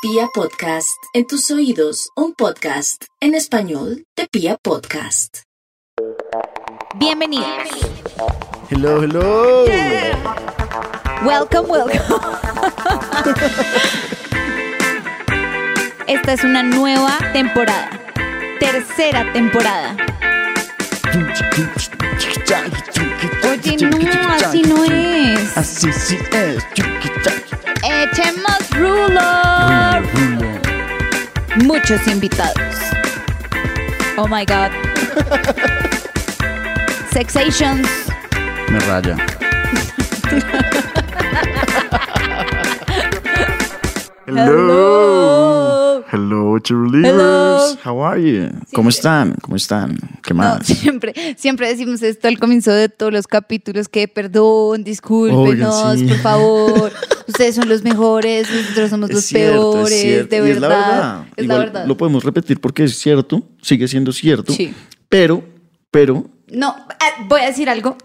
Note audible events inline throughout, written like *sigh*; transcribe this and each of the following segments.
Pia Podcast, en tus oídos, un podcast en español de Pia Podcast. Bienvenidos. Hello, hello. Welcome, welcome. *laughs* Esta es una nueva temporada. Tercera temporada. Oye, no, así no es. Así sí es. Echemos rulo. Muchos invitados. Oh my god. Sexations. Me raya. Hello. Hello, cheerleaders. Hello. How are you? ¿Cómo están? ¿Cómo están? ¿Qué No, más? siempre, siempre decimos esto al comienzo de todos los capítulos, que perdón, discúlpenos, Oigan, sí. por favor. Ustedes son los mejores, nosotros somos los cierto, peores, es de verdad. es la verdad. Es Igual la verdad. Lo podemos repetir porque es cierto, sigue siendo cierto. Sí. Pero, pero, No, ah, voy a decir algo.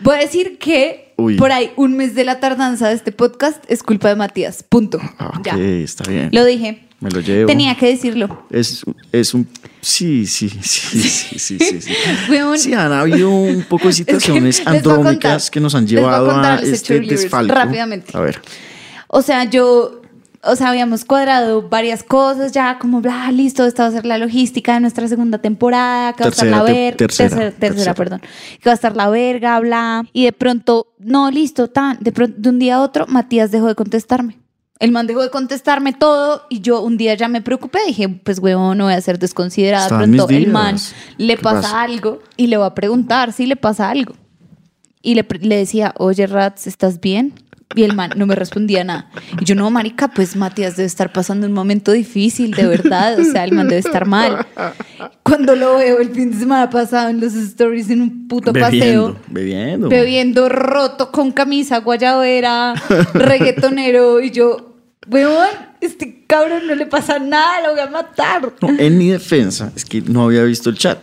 Voy a decir que Uy. por ahí un mes de la tardanza de este podcast es culpa de Matías. Punto. ah, ok, Ya. está bien. Lo dije. Me lo llevo. Tenía que decirlo. Es, es un... Sí, sí, sí, sí, sí, sí. Sí, Weón. *laughs* Sí, han habido un poco de *laughs* Es que situaciones voy a andrómicas que nos han a llevado a los este desfalco. rápidamente. A ver. O sea, yo, o sea, habíamos cuadrado varias cosas ya, como bla, listo, esta va a ser la logística de nuestra segunda temporada, que va a estar la verga, tercera, tercera, tercera, tercera. perdón, que va a estar la verga, bla, y de pronto, no, listo, tan, de pronto, de un día a otro, Matías dejó de contestarme. El man dejó de contestarme todo y yo un día ya me preocupé, dije, pues huevón, no voy a ser desconsiderada, pronto el man le ¿Qué pasa, pasa? algo y le voy a preguntar si le pasa algo. Y le, le decía, oye, Rats, ¿estás bien? Y el man no me respondía nada. Y yo, no, marica, pues Matías debe estar pasando un momento difícil, de verdad. O sea, el man debe estar mal. Cuando lo veo el fin de semana pasado en los stories en un puto Bebiendo, paseo, bebiendo. bebiendo roto con camisa guayabera, reggaetonero. Y yo, weón, este cabrón no le pasa nada, lo voy a matar. No, en mi defensa es que no había visto el chat.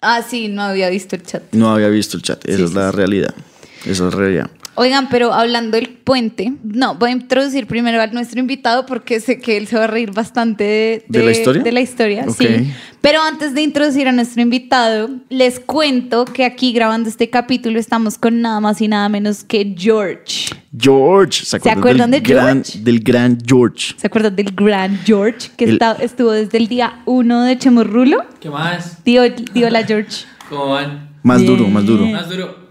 Ah, sí, no había visto el chat. No había visto el chat. Esa Sí, es la sí. realidad. Esa es la realidad. Oigan, pero hablando del puente, no, voy a introducir primero a nuestro invitado porque sé que él se va a reír bastante de, ¿De la historia? De la historia, sí. Pero antes de introducir a nuestro invitado, les cuento que aquí grabando este capítulo estamos con nada más y nada menos que George. George. ¿Se acuerdan, acuerdan del de gran, George? Del gran George. ¿Se acuerdan del gran George que El- está- estuvo desde el día uno de Chemorrulo? ¿Qué más? Dio, dio la George. ¿Cómo van? Más Bien. duro, más duro. Más duro.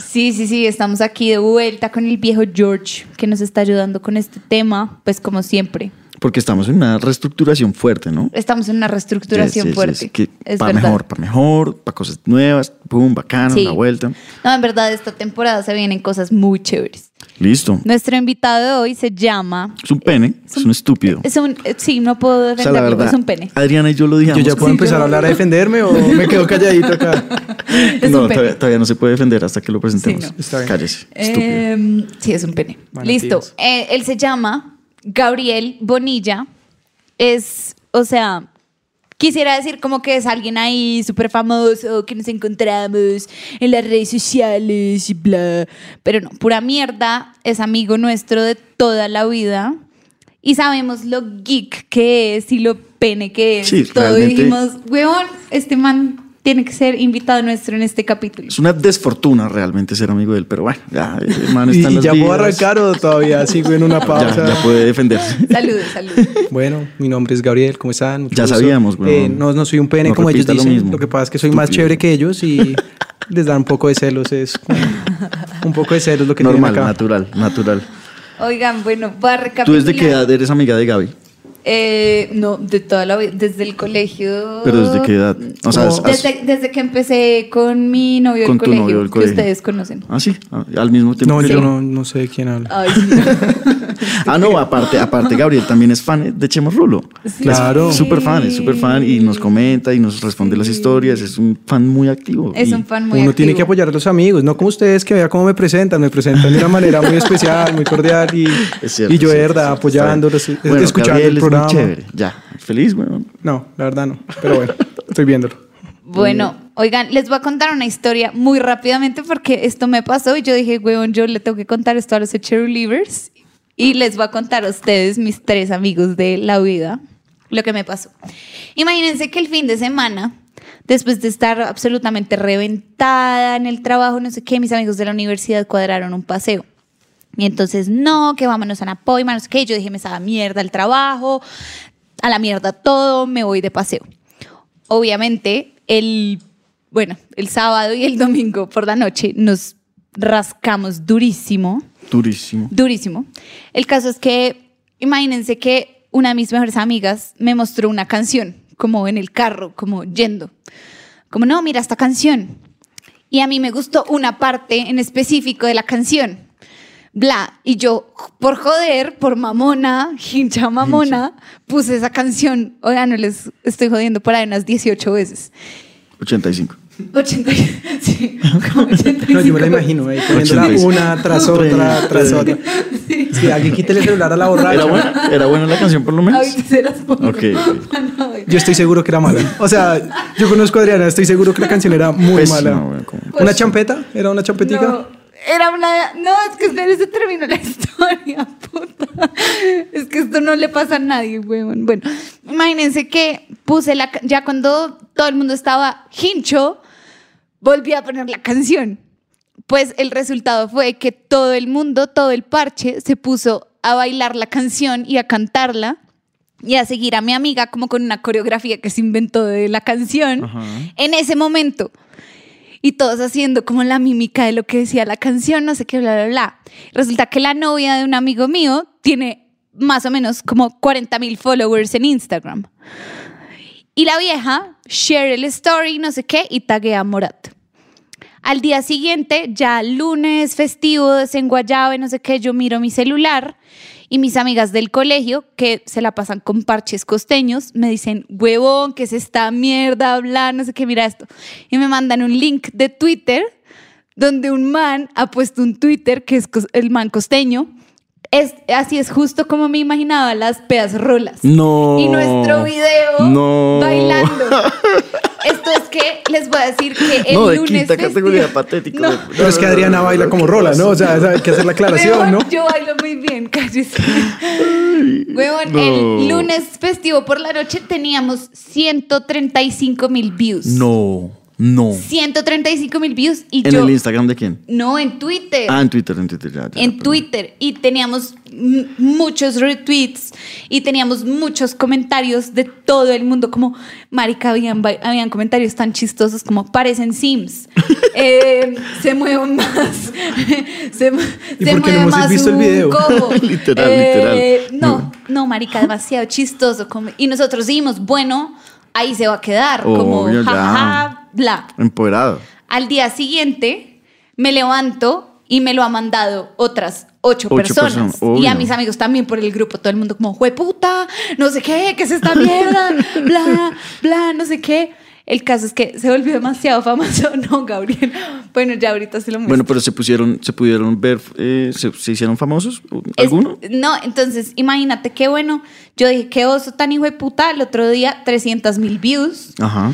Sí, sí, sí, estamos aquí de vuelta con el viejo George que nos está ayudando con este tema, pues como siempre. Porque estamos en una reestructuración fuerte, ¿no? Estamos en una reestructuración fuerte. sí, que es para verdad. mejor, para mejor, para cosas nuevas, pum, bacano, Sí. una vuelta. No, en verdad, esta temporada se vienen cosas muy chéveres. Listo. Nuestro invitado de hoy se llama. Es un pene, es un estúpido. Es un. eh, Sí, no puedo O sea, defenderlo, la verdad, es un pene. Adriana y yo lo ¿Yo digamos. ya puedo Sí, empezar yo- a hablar a defenderme o me quedo calladito acá? *laughs* Es no, un pene. todavía, todavía no se puede defender hasta que lo presentemos. Sí, no. Está bien. Cállese, estúpido. Eh, sí, es un pene. Bueno, Listo. Eh, él se llama Gabriel Bonilla. Es, o sea, quisiera decir como que es alguien ahí súper famoso, que nos encontramos en las redes sociales y bla. Pero no, pura mierda. Es amigo nuestro de toda la vida. Y sabemos lo geek que es y lo pene que es. Sí, todo. Dijimos, weón, este man tiene que ser invitado nuestro en este capítulo. Es una desfortuna realmente ser amigo de él, pero bueno, ya, el man *laughs* ¿Y, está en y las ya puedo arrancar o todavía *laughs* sigo en una pausa? ya puede defenderse. *laughs* Saludos, saludos. Bueno, mi nombre es Gabriel, ¿cómo están? Mucho Ya gusto. sabíamos, weón. Eh, no, no soy un pene No como ellos repita lo dicen. mismo. Lo que pasa es que soy más chévere que ellos y les da un poco de celos. Es un poco de celos lo que Normal, acá. natural, natural. Oigan, bueno, voy a ¿Tú recapitular. desde qué edad eres amiga de Gaby? Eh, no, de toda la vida, desde el colegio. ¿Pero desde qué edad? O sea, Como- has- Desde, desde que empecé con mi novio del colegio, novio del que ustedes conocen. Ah, sí, ah, al mismo tiempo No, que yo no, no sé de quién habla. Ay, sí. *laughs* Ah, no, aparte, aparte Gabriel también es fan de Chemos Rulo. Claro. Es súper fan, es súper fan y nos comenta y nos responde las historias. Es un fan muy activo. Es un fan muy Uno activo. tiene que apoyar a los amigos, no como ustedes que vea cómo me presentan, me presentan de una manera muy especial, muy cordial y, *laughs* Es cierto, y yo de verdad apoyándolos, Bueno, escuchando Gabriel el muy programa. chévere. Ya, feliz, weón. No, la verdad no, pero bueno, estoy viéndolo. *laughs* Bueno, oigan, les voy a contar una historia muy rápidamente porque esto me pasó y yo dije, weón, yo le tengo que contar esto a los cheerleaders y les voy a contar a ustedes, mis tres amigos de la vida, lo que me pasó. Imagínense que el fin de semana, después de estar absolutamente reventada en el trabajo, no sé qué, mis amigos de la universidad cuadraron un paseo. Y entonces, no, que vámonos a Napoy, no sé qué. Yo dije, me sabe a mierda el trabajo, a la mierda todo, me voy de paseo. Obviamente, el, bueno, el sábado y el domingo por la noche nos rascamos durísimo, Durísimo. durísimo. El caso es que, imagínense que una de mis mejores amigas me mostró una canción, como en el carro, como yendo. Como, no, mira esta canción. Y a mí me gustó una parte en específico de la canción. Bla. Y yo, por joder, por mamona, hincha mamona, puse esa canción. Oiga, no les estoy jodiendo por ahí unas 18 veces. 85. 80, *laughs* sí, como 85 *laughs* No, yo me la imagino, ahí poniéndola 86. una tras otra, tras otra. Sí, alguien quítele el celular a la borracha. ¿Era buena? ¿Era buena la canción por lo menos? Ahorita se las pongo. Ok, ok. *laughs* Yo estoy seguro que era mala. O sea, yo conozco a Adriana, estoy seguro que la canción era muy Pésima, mala. ¿Una champeta? ¿Era una champetica? No, era una. No, es que ustedes se terminó la *laughs* historia, puta. Es que esto no le pasa a nadie, weón. Bueno, imagínense que puse la. Ya cuando todo el mundo estaba hincho, volví a poner la canción. Pues el resultado fue que todo el mundo, todo el parche, se puso a bailar la canción y a cantarla y a seguir a mi amiga como con una coreografía que se inventó de la canción Ajá. en ese momento. Y todos haciendo como la mímica de lo que decía la canción, no sé qué, bla, bla, bla. Resulta que la novia de un amigo mío tiene más o menos como 40 mil followers en Instagram. Y la vieja share el story, no sé qué, y taguea a Morat. Al día siguiente, ya lunes, festivo, desenguayado, no sé qué, yo miro mi celular y mis amigas del colegio, que se la pasan con parches costeños, me dicen, huevón, ¿qué es esta mierda? Bla, no sé qué, mira esto. Y me mandan un link de Twitter donde un man ha puesto un Twitter, que es el man costeño. Es, así es justo como me imaginaba las peas rolas. No. Y nuestro video No. bailando. *laughs* Esto es que les voy a decir que el No, de lunes quinta festivo- categoría, patético. No. Pero es que Adriana baila como rola, ¿no? O sea, hay que hacer la aclaración, ¿no? Yo bailo muy bien, cállese. Huevón, no. el lunes festivo por la noche teníamos 135 mil views. No, no. 135 mil views y ¿En yo... el Instagram de quién? No, en Twitter. Ah, en Twitter, en Twitter, ya. ya, en perdón. Twitter y teníamos muchos retweets y teníamos muchos comentarios de todo el mundo como marica habían, habían comentarios tan chistosos como parecen Sims *laughs* Eh, se mueven más *laughs* se, ¿Y se no mueve hemos más visto el un video? cojo. *laughs* Literal, Eh, literal. no no marica demasiado chistoso como- y nosotros dijimos bueno ahí se va a quedar como ya. Bla Empoderado. al día siguiente me levanto y me lo ha mandado otras ocho, Ocho personas. personas, y a mis amigos también por el grupo, todo el mundo como, puta, no sé qué, qué es esta mierda, *laughs* bla, bla, no sé qué. El caso es que se volvió demasiado famoso, *laughs* no, Gabriel. Bueno, ya ahorita se lo muestro. Bueno, pero se pusieron, se pudieron ver, eh, se, se hicieron famosos, Es- ¿alguno? no, entonces imagínate qué bueno. Yo dije, qué oso tan hijo de puta. El otro día, 300 mil views. Ajá.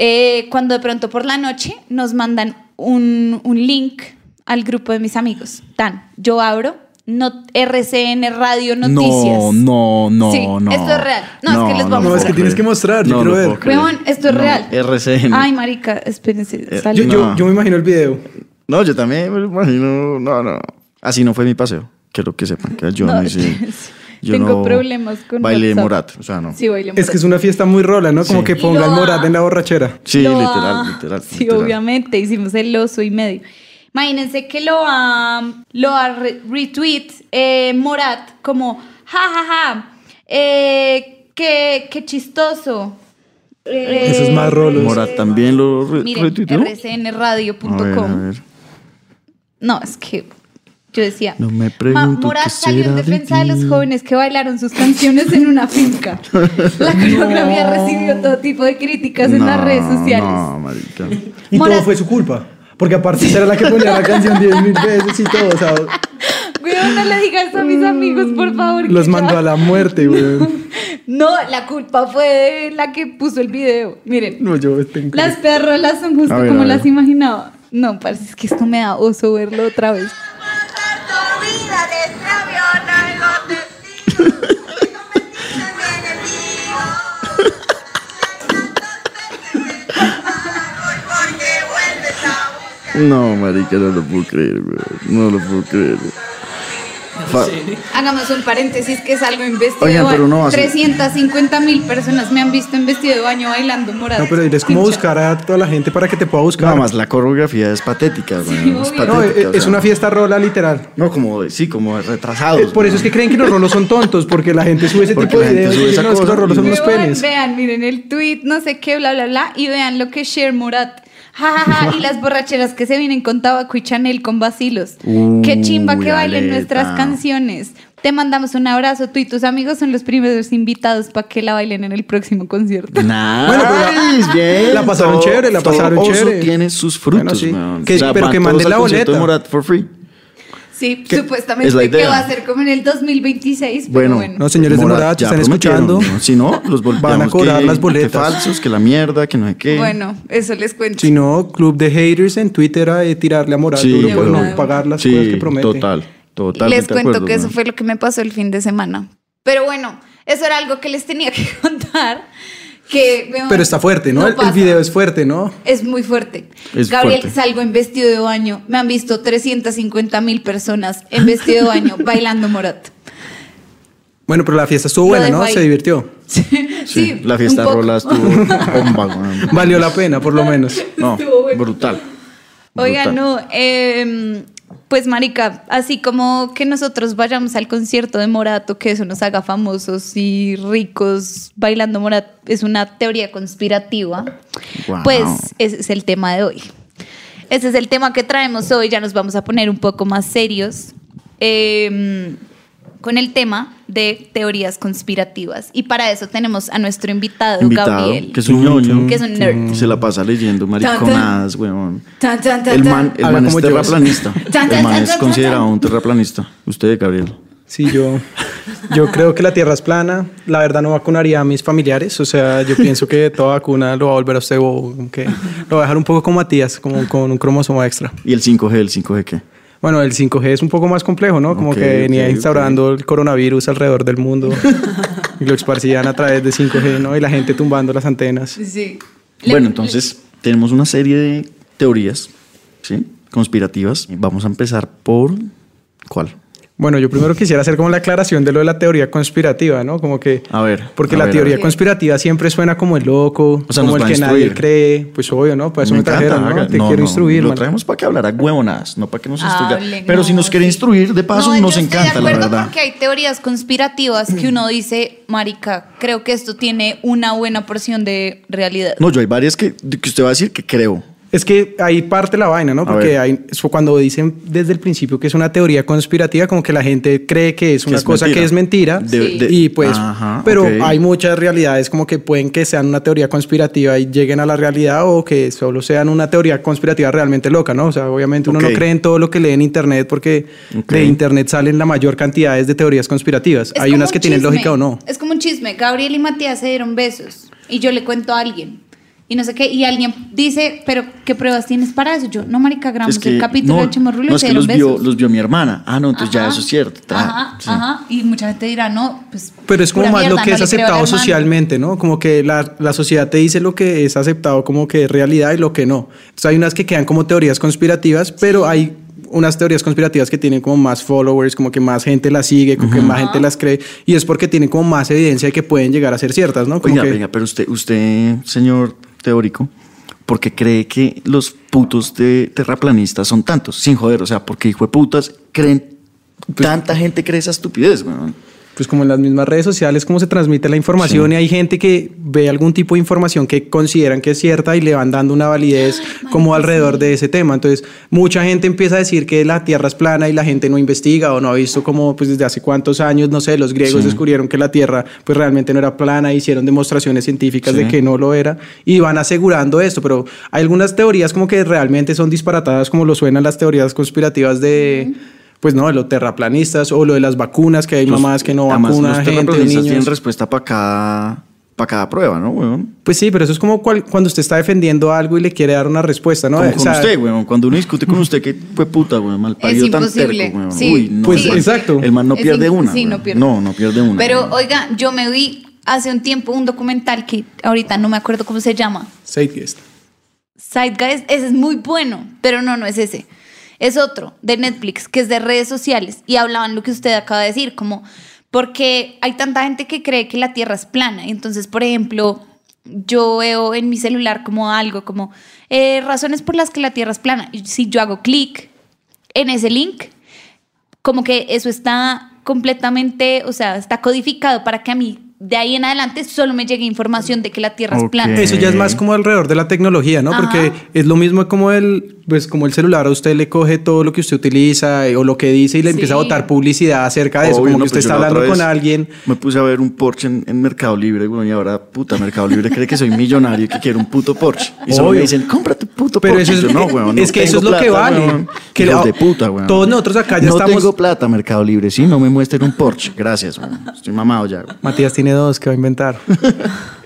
Eh, cuando de pronto por la noche nos mandan un, un link al grupo de mis amigos. Tan, yo abro no, RCN Radio Noticias. No, no, no, Sí, no. esto es real. No, es que les vamos No, a es que mostrar. tienes que mostrar, yo quiero ver. Weón, esto es No, real. RCN. Ay, marica, espérense. Eh. Yo, yo, No. yo me imagino el video. No, yo también me imagino. No, no. Así no fue mi paseo. Quiero que sepan que yo no, No, hice. *laughs* yo Tengo no problemas con Bailé WhatsApp. Morat. O sea, no. Sí, bailé Es que es una fiesta muy rola, ¿no? Como Sí. que Y pongan lo Morat en la borrachera. Sí, Lo literal, literal. Sí, literal. obviamente, hicimos el oso y medio. Imagínense que lo ha, lo ha re- retweet eh, Morat como, ja, ja, ja, eh, qué, qué chistoso. Eh, Eso es más rolo. Morat también lo re- Miren, retuiteó. A ver, a rcnradio.com. ver. No, es que yo decía, No me Morat qué salió en de defensa de, los jóvenes que bailaron sus canciones en una finca. *laughs* La coreografía recibió todo tipo de críticas en No, las redes sociales. No, marica. Y Morat- todo fue su culpa. Porque aparte era la que ponía la canción 10 mil veces y todo. O sea, Weón, no le digas eso a mis amigos, por favor. que los ya- mandó a la muerte, güey. No, la culpa fue de la que puso el video. Miren, No, yo tengo. las perrolas son justo ver, como las imaginaba. No, parece que esto me da oso verlo otra vez vida de este avión. No, marica, no lo puedo creer, bro. No lo puedo creer. Hagamos un paréntesis que salgo en vestido Oigan, de pero baño. no va a ser- 350 mil personas me han visto en vestido de baño bailando morado. No, pero es como buscar a toda la gente para que te pueda buscar. Nada más la coreografía es patética, weón. es patética. No, es, o es una fiesta rola literal. No, como, sí, como retrasados. Eh, Por eso es que creen que los rolos son tontos, porque la gente sube ese Porque tipo de videos sube esa es cosa los rolos son unos Vean, penes. vean, miren el tweet, no sé qué, bla, bla, bla, y vean lo que Cher Murat. Ja, ja, ja, y las borracheras que se vienen con tabaco y Chanel con vacilos. Qué chimba que bailen Aleta. nuestras canciones. Te mandamos un abrazo, tú y tus amigos son los primeros invitados para que la bailen en el próximo concierto. Nah, Bueno, pero la- bien. la pasaron todo- chévere, la pasaron chévere. tiene sus frutos, Bueno, sí. pero que al la boleta. Morat for free. Sí, ¿Qué? supuestamente Es la que idea. va a ser como en el 2026, pero Bueno, bueno. No, señores de Morat, ya están escuchando. ¿no? Si no, los Van a cobrar que- las boletas. Que falsos, que la mierda, que no sé qué. Bueno, eso les cuento. Si no, club de haters en Twitter a tirarle a Morat Sí, duro por no pagar las sí, cosas que promete. total, total. les cuento que eso fue lo que me pasó el fin de semana. Pero bueno, eso era algo que les tenía que *laughs* contar. Que, Pero está fuerte, ¿no? el, video es fuerte, ¿no? Es muy fuerte. Es Gabriel, fuerte. salgo en vestido de baño. Me han visto 350 mil personas en vestido de baño *laughs* bailando morat. Bueno, pero la fiesta estuvo Lo buena, ¿no? ahí. Se divirtió. Sí, la fiesta rola estuvo *laughs* bomba. Valió la pena, por lo menos. No, brutal. Oigan, Brutal. no, eh, pues marica, así como que nosotros vayamos al concierto de Morato, que eso nos haga famosos y ricos bailando Morat, es una teoría conspirativa. Wow. Pues ese es el tema de hoy. Ese es el tema que traemos hoy, ya nos vamos a poner un poco más serios. eh, con el tema de teorías conspirativas. Y para eso tenemos a nuestro invitado, Invitado, Gabriel. que es un ñoño. Que es un nerd. Se la pasa leyendo mariconadas, weón. El man, el man es terraplanista. *laughs* El man es considerado un terraplanista. Usted, Gabriel. Sí, yo, yo creo que la Tierra es plana. La verdad no vacunaría a mis familiares. O sea, yo pienso que toda vacuna lo va a volver a usted bobo, que lo va a dejar un poco como Matías, como con un cromosoma extra. ¿Y el 5G? ¿El 5G qué? Bueno, el 5G es un poco más complejo, ¿no? Como que venía instaurando el coronavirus alrededor del mundo y lo esparcían a través de 5G, ¿no? Y la gente tumbando las antenas. Sí. Bueno, entonces tenemos una serie de teorías, ¿sí? Conspirativas. Vamos a empezar por... ¿Cuál? Bueno, yo primero quisiera hacer como la aclaración de lo de la teoría conspirativa, ¿no? Como que... A ver. Porque a la ver, teoría conspirativa siempre suena como el loco, O sea, como el que nadie cree. Pues obvio, ¿no? Para eso me, encanta, trajeron, ¿no? haga- Te no, quiero no, instruir, Lo man. traemos para que hablara huevonadas, no para que nos instruya. Hablen, Pero si no, nos quiere sí. instruir, de paso, No, nos yo estoy encanta, de la acuerdo verdad. porque hay teorías conspirativas que uno dice, marica, creo que esto tiene una buena porción de realidad. No, yo hay varias que, que usted va a decir que creo. Es que ahí parte la vaina, ¿no? Porque hay, cuando dicen desde el principio que es una teoría conspirativa, como que la gente cree que es una es cosa mentira. que es mentira. De- Sí. de- y pues, Ajá, pero hay muchas realidades como que pueden que sean una teoría conspirativa y lleguen a la realidad o que solo sean una teoría conspirativa realmente loca, ¿no? O sea, obviamente uno no cree en todo lo que lee en internet porque Ok. de internet salen la mayor cantidad de teorías conspirativas. Es hay unas un que tienen lógica o no. Es como un chisme. Gabriel y Matías se dieron besos y yo le cuento a alguien. Y no sé qué, y alguien dice, pero ¿qué pruebas tienes para eso? Yo, no, marica, grabamos el capítulo no, de Chimorrulo no, y es que los vio, los vio mi hermana. Ah, no, entonces ya Ajá. eso es cierto. Tra- Ajá, sí. ajá. Y mucha gente dirá, no, pues. Pero es como más lo mierda, que no es aceptado socialmente, ¿no? Como que la, la sociedad te dice lo que es aceptado como que es realidad y lo que no. Entonces hay unas que quedan como teorías conspirativas, pero hay unas teorías conspirativas que tienen como más followers, como que más gente las sigue, como que más gente las cree, y es porque tienen como más evidencia de que pueden llegar a ser ciertas, ¿no? Como Oiga, que, venga, pero usted, usted, señor teórico, ¿por qué cree que los putos de terraplanistas son tantos? Sin joder, o sea, porque hijo de putas creen, tanta gente cree esa estupidez, weón. Pues como en las mismas redes sociales, cómo se transmite la información y hay gente que ve algún tipo de información que consideran que es cierta y le van dando una validez como alrededor de ese tema. Entonces, mucha gente empieza a decir que la Tierra es plana y la gente no investiga o no ha visto como pues desde hace cuántos años, no sé, los griegos Sí. descubrieron que la Tierra pues realmente no era plana, hicieron demostraciones científicas Sí. de que no lo era y van asegurando esto, pero hay algunas teorías como que realmente son disparatadas como lo suenan las teorías conspirativas de pues no, de los terraplanistas o lo de las vacunas, que hay Los- mamás que no además, vacunan los gente, terraplanistas tienen niños. respuesta para cada, para cada prueba, ¿no, weón? Pues sí, pero eso es como cual- cuando usted está defendiendo algo y le quiere dar una respuesta, ¿no? Como O con sea, usted, weón. Cuando uno discute con *laughs* usted, que fue puta, weón, mal parido tan imposible. terco, weón. Sí. Uy, no. Pues, weón. exacto. El man no Es pierde una. sí, no pierde. No, no pierde una. Pero, weón. oiga, yo me vi hace un tiempo un documental que ahorita no me acuerdo cómo se llama. Zeitgeist. Zeitgeist, ese es muy bueno, pero no, no es ese. Es otro de Netflix, que es de redes sociales, y hablaban lo que usted acaba de decir, como porque hay tanta gente que cree que la Tierra es plana. Entonces, por ejemplo, yo veo en mi celular como algo, como eh, razones por las que la Tierra es plana. Si yo hago clic en ese link, como que eso está completamente, o sea, está codificado para que a mí de ahí en adelante solo me llegue información de que la Tierra es plana. Eso ya es más como alrededor de la tecnología, ¿no? Ajá. Porque es lo mismo como el, pues como el celular a usted le coge todo lo que usted utiliza eh, o lo que dice y le empieza a botar publicidad acerca de eso, como no, que usted pues está hablando con alguien. Me puse a ver un Porsche en, en Mercado Libre, güey, y ahora, puta, Mercado Libre cree que soy millonario y que quiero un puto Porsche. Y solo me dicen, compra tu puto Pero Porsche. eso es, yo, no, weón, no es que eso es lo que vale. weón. Que la- de puta, weón. Todos nosotros acá ya no estamos. tengo plata, Mercado Libre. Sí, no me muestren un Porsche. Gracias, weón. Estoy mamado ya. güey. Matías tiene dos que va a inventar. *laughs*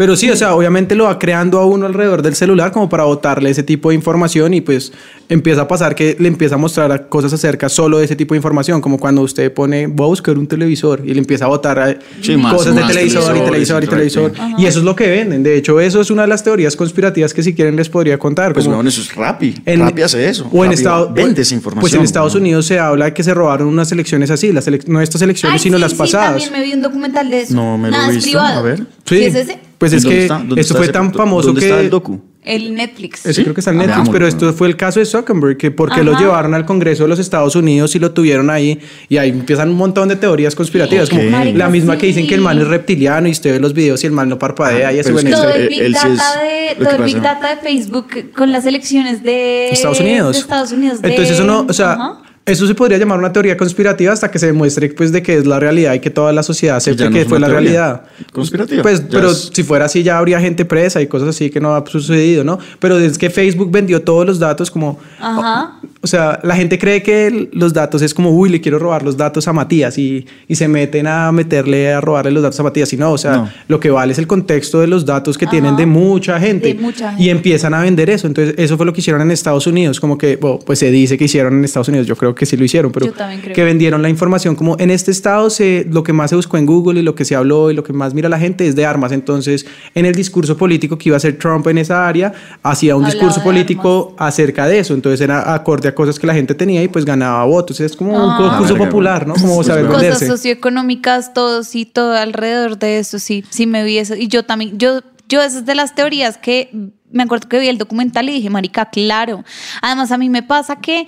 Pero sí, o sea, obviamente lo va creando a uno alrededor del celular como para botarle ese tipo de información y pues empieza a pasar que le empieza a mostrar cosas acerca solo de ese tipo de información, como cuando usted pone, voy a buscar un televisor y le empieza a botar a- Sí, más- cosas de más televisor y televisor y televisor. sí. Y eso es lo que venden. De hecho, eso es una de las teorías conspirativas que si quieren les podría contar. Pues, weón, eso es Rappi. en- Rappi hace eso. O en Estados Vende esa información. Pues en Estados. Unidos se habla de que se robaron unas elecciones así, las elec- no estas elecciones, Ay, sino sí, las sí, pasadas. también me vi un documental de eso. No, me lo he visto. privado. A ver. Sí, ¿Sí es ese? Pues es ¿Dónde que esto fue ese- tan famoso ¿Dónde que está el docu? El Netflix. Eso ¿Sí? creo que está en Netflix, veámoslo, pero esto fue el caso de Zuckerberg, que porque lo Ajá. llevaron al Congreso de los Estados Unidos y lo tuvieron ahí, y ahí empiezan un montón de teorías conspirativas, como Marica, la misma que dicen sí. que el man es reptiliano y usted ve los videos y el man no parpadea Ah, y eso, bueno, que todo eso- el Big, él sí data, es- de, lo todo el Big. Data de Facebook con las elecciones de Estados Unidos. de Estados Unidos. de- Entonces eso no, o sea, Ajá. Eso se podría llamar una teoría conspirativa hasta que se demuestre pues de que es la realidad y que toda la sociedad acepte no que fue la realidad. conspirativa, Pues, ya pero es- si fuera así ya habría gente presa y cosas así que no ha sucedido, ¿no? Pero es que Facebook vendió todos los datos como Ajá. o sea, la gente cree que los datos es como, uy, le quiero robar los datos a Matías y, y se meten a meterle a robarle los datos a Matías. Y no, o sea, No. lo que vale es el contexto de los datos que Ajá. tienen de mucha gente. De mucha Y empiezan a vender eso. Entonces, eso fue lo que hicieron en Estados Unidos. Como que, bueno, pues se dice que hicieron en Estados Unidos. Yo creo que sí lo hicieron, pero que vendieron la información como en este estado se, lo que más se buscó en Google y lo que se habló y lo que más mira la gente es de armas. Entonces, en el discurso político que iba a hacer Trump en esa área, hacía un discurso político acerca de eso. Entonces, era acorde a cosas que la gente tenía y pues ganaba votos. Es como un Ah. concurso Ah, verga, popular, ¿no? Como Pues, saber bueno. Cosas venderse. socioeconómicas, todo, sí, todo alrededor de eso, sí, sí me vi eso. Y yo también, yo, yo esas de las teorías que me acuerdo que vi el documental y dije, marica, claro. Además, a mí me pasa que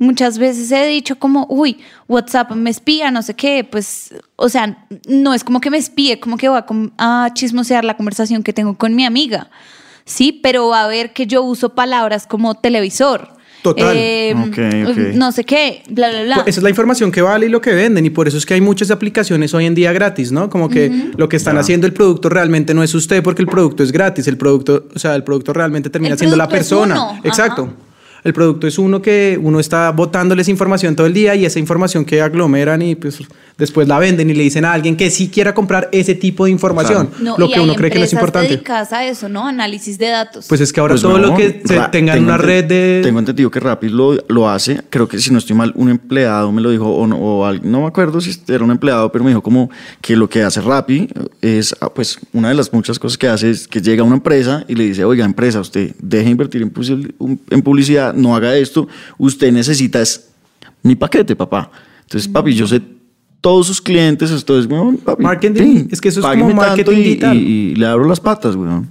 muchas veces he dicho como, uy, WhatsApp me espía, no sé qué, pues, o sea, no es como que me espíe, como que va a, chismosear la conversación que tengo con mi amiga. Sí, pero va a ver que yo uso palabras como televisor. Total. eh, ok. No sé qué, bla, bla, bla. Pues Esa es la información que vale y lo que venden y por eso es que hay muchas aplicaciones hoy en día gratis, ¿no? Como que lo que están haciendo el producto realmente no es usted porque el producto es gratis, el producto, o sea, el producto realmente termina El siendo la persona. ajá. El producto es uno que uno está botándoles información todo el día y esa información que aglomeran y pues después la venden y le dicen a alguien que sí quiera comprar ese tipo de información, No, lo y que hay uno cree que no es empresas importante. dedicadas a eso, ¿no? Análisis de datos. Pues es que ahora Pues todo no, lo que se tengan una red de... Tengo entendido que Rappi lo, lo hace. Creo que si no estoy mal, un empleado me lo dijo, o no, o al- no me acuerdo si era un empleado, pero me dijo como que lo que hace Rappi es, ah, pues, una de las muchas cosas que hace es que llega a una empresa y le dice, oiga, empresa, usted deje de invertir en, publici- no haga esto, usted necesita es mi paquete, papá. Entonces, papi, yo sé todos sus clientes, esto es, weón, papi. Marketing, es que eso es como marketing y- digital. Y, y le abro las patas, weón.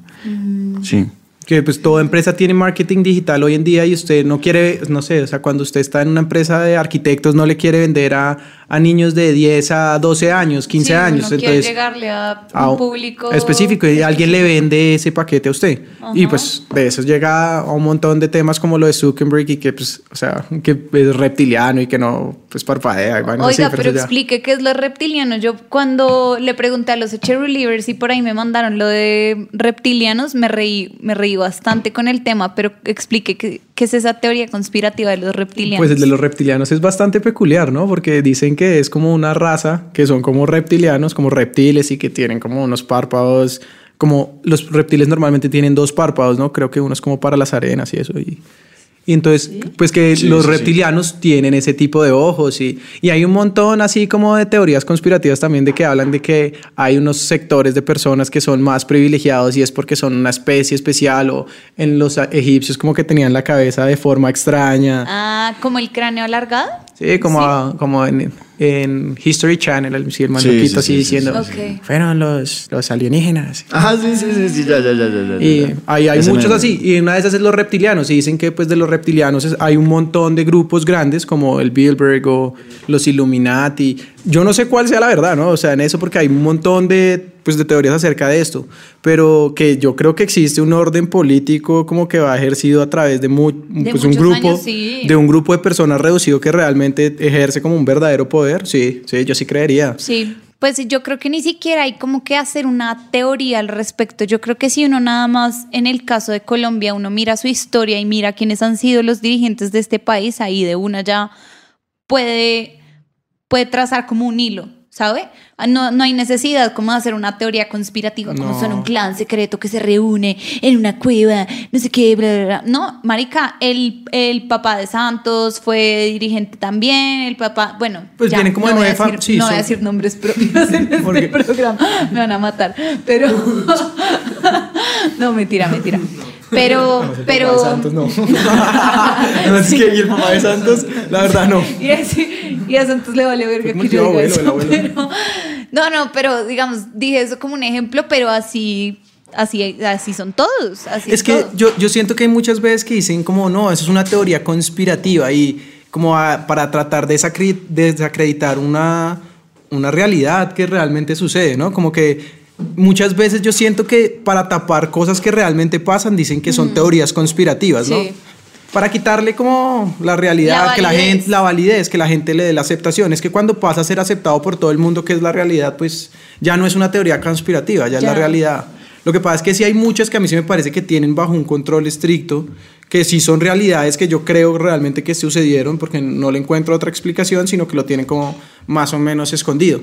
Sí. que pues toda empresa tiene marketing digital hoy en día y usted no quiere, no sé, o sea, cuando usted está en una empresa de arquitectos no le quiere vender a, a niños de 10 a 12 años, 15 Sí, uno años, quiere entonces llegarle a a un público específico y alguien le vende ese paquete a usted. Y pues de eso llega a un montón de temas como lo de Zuckerberg y que pues, o sea, que es reptiliano y que no pues parpadea. y así, Oiga, pero ya- explique qué es lo reptiliano. Yo cuando le pregunté a los Relievers y por ahí me mandaron lo de reptilianos, me reí, me reí bastante con el tema, pero explique qué, qué es esa teoría conspirativa de los reptilianos. Pues el de los reptilianos es bastante peculiar, ¿no? Porque dicen que es como una raza que son como reptilianos, como reptiles y que tienen como unos párpados, como los reptiles normalmente tienen dos párpados, ¿no? Creo que uno es como para las arenas y eso. Y, Y entonces, pues que Sí, los sí, sí. reptilianos tienen ese tipo de ojos y, y hay un montón así como de teorías conspirativas también de que hablan de que hay unos sectores de personas que son más privilegiados y es porque son una especie especial o en los egipcios como que tenían la cabeza de forma extraña. Ah, como el cráneo alargado. Sí, como, como en, en History Channel, el, el man Sí, sí, así sí, diciendo, sí, sí. fueron los, los alienígenas. Ah, sí, sí, sí, sí, ya, ya, ya, ya, ya, Y hay, hay muchos así. Y una de esas es los reptilianos. Y dicen que pues de los reptilianos es- hay un montón de grupos grandes como el Bilderberg o los Illuminati. Yo no sé cuál sea la verdad, ¿no? O sea, en eso porque hay un montón de, pues, de teorías acerca de esto. Pero que yo creo que existe un orden político como que va ejercido a través de, mu- pues, un grupo años, sí. de un grupo de personas reducido que realmente ejerce como un verdadero poder. Sí, sí, yo sí creería. Sí, pues yo creo que ni siquiera hay como que hacer una teoría al respecto. Yo creo que si uno nada más, en el caso de Colombia, uno mira su historia y mira quiénes han sido los dirigentes de este país, ahí de una ya puede, puede trazar como un hilo. ¿Sabe? Ah, No, no hay necesidad como de hacer una teoría conspirativa, como No. son un clan secreto que se reúne en una cueva, no sé qué, bla, bla, bla. No, marica, el, el papá de Santos fue dirigente también, el papá, bueno, Pues vienen como de no voy a nueve fam- decir- sí, no voy a decir nombres propios en *laughs* este programa, me van a matar, pero *laughs* *laughs* no, mentira, mentira. Pero, pero Santos no. *laughs* *laughs* No, es que y el papá de Santos, la verdad no. y a, y a Santos le vale verga que yo el diga eso, el pero no, no, pero digamos, dije eso como un ejemplo, pero así, así, así son todos, así Es que yo, yo siento que hay muchas veces que dicen como no, eso es una teoría conspirativa y como a- para tratar de desacreditar una, una realidad que realmente sucede, ¿no? Como que muchas veces yo siento que para tapar cosas que realmente pasan dicen que son teorías conspirativas, ¿no? Sí. Para quitarle como la realidad, La que la validez. gente, la validez, que la gente le dé la aceptación. Es que cuando pasa a ser aceptado por todo el mundo que es la realidad, pues ya no es una teoría conspirativa, ya, es la Ya. realidad. Lo que pasa es que sí hay muchas que a mí sí me parece que tienen bajo un control estricto, que sí son realidades que yo creo realmente que sucedieron, porque no le encuentro otra explicación, sino que lo tienen como más o menos escondido.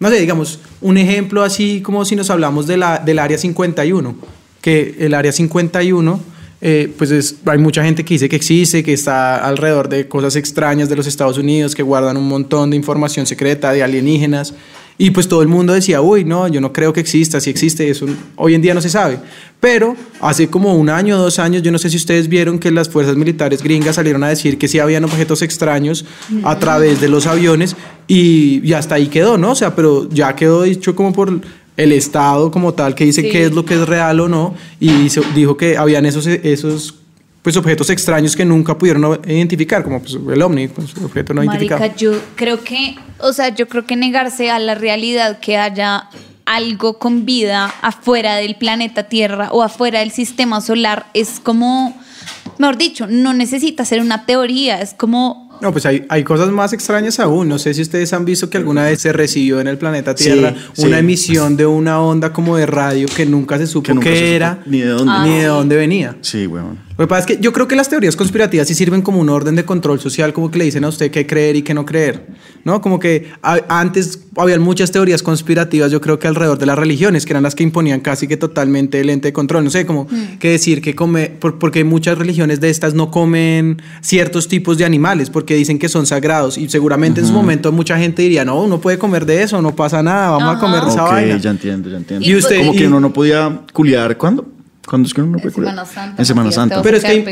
No sé, digamos, un ejemplo así como si nos hablamos de la, del Área 51, que el Área 51 eh, pues es- hay mucha gente que dice que existe, que está alrededor de cosas extrañas de los Estados Unidos, que guardan un montón de información secreta de alienígenas. Y pues todo el mundo decía, uy, no, yo no creo que exista, si existe, eso hoy en día no se sabe. Pero hace como un año, dos años, yo no sé si ustedes vieron que las fuerzas militares gringas salieron a decir que sí habían objetos extraños a través de los aviones y, y hasta ahí quedó, ¿no? O sea, pero ya quedó dicho como por el Estado como tal que dice Sí. qué es lo que es real o no y dijo que habían esos, esos pues, objetos extraños que nunca pudieron identificar, como pues, el ovni, pues, objeto no identificado. Marica, yo creo que, o sea, yo creo que negarse a la realidad que haya algo con vida afuera del planeta Tierra o afuera del sistema solar es como, mejor dicho, no necesita ser una teoría, es como No, pues hay, hay cosas más extrañas aún. No sé si ustedes han visto que alguna vez se recibió en el planeta Tierra sí. una emisión de una onda como de radio que nunca se supo Que nunca qué se supo era ni de dónde. ni de sí. dónde venía. Sí, weón. Lo que pasa es que yo creo que las teorías conspirativas sí sirven como un orden de control social, como que le dicen a usted qué creer y qué no creer, ¿no? Como que a- antes habían muchas teorías conspirativas, yo creo que alrededor de las religiones, que eran las que imponían casi que totalmente el ente de control, no sé, como que decir que come, por- porque muchas religiones de estas no comen ciertos tipos de animales, porque dicen que son sagrados, y seguramente en su momento mucha gente diría, no, uno puede comer de eso, no pasa nada, vamos a comer de esa Ok, vaina. ya entiendo, ya entiendo. Y usted- Como que uno no podía culiar, ¿cuándo? ¿Cuándo es que uno no en? Semana Santa. En Semana Santa. Pero es que hay-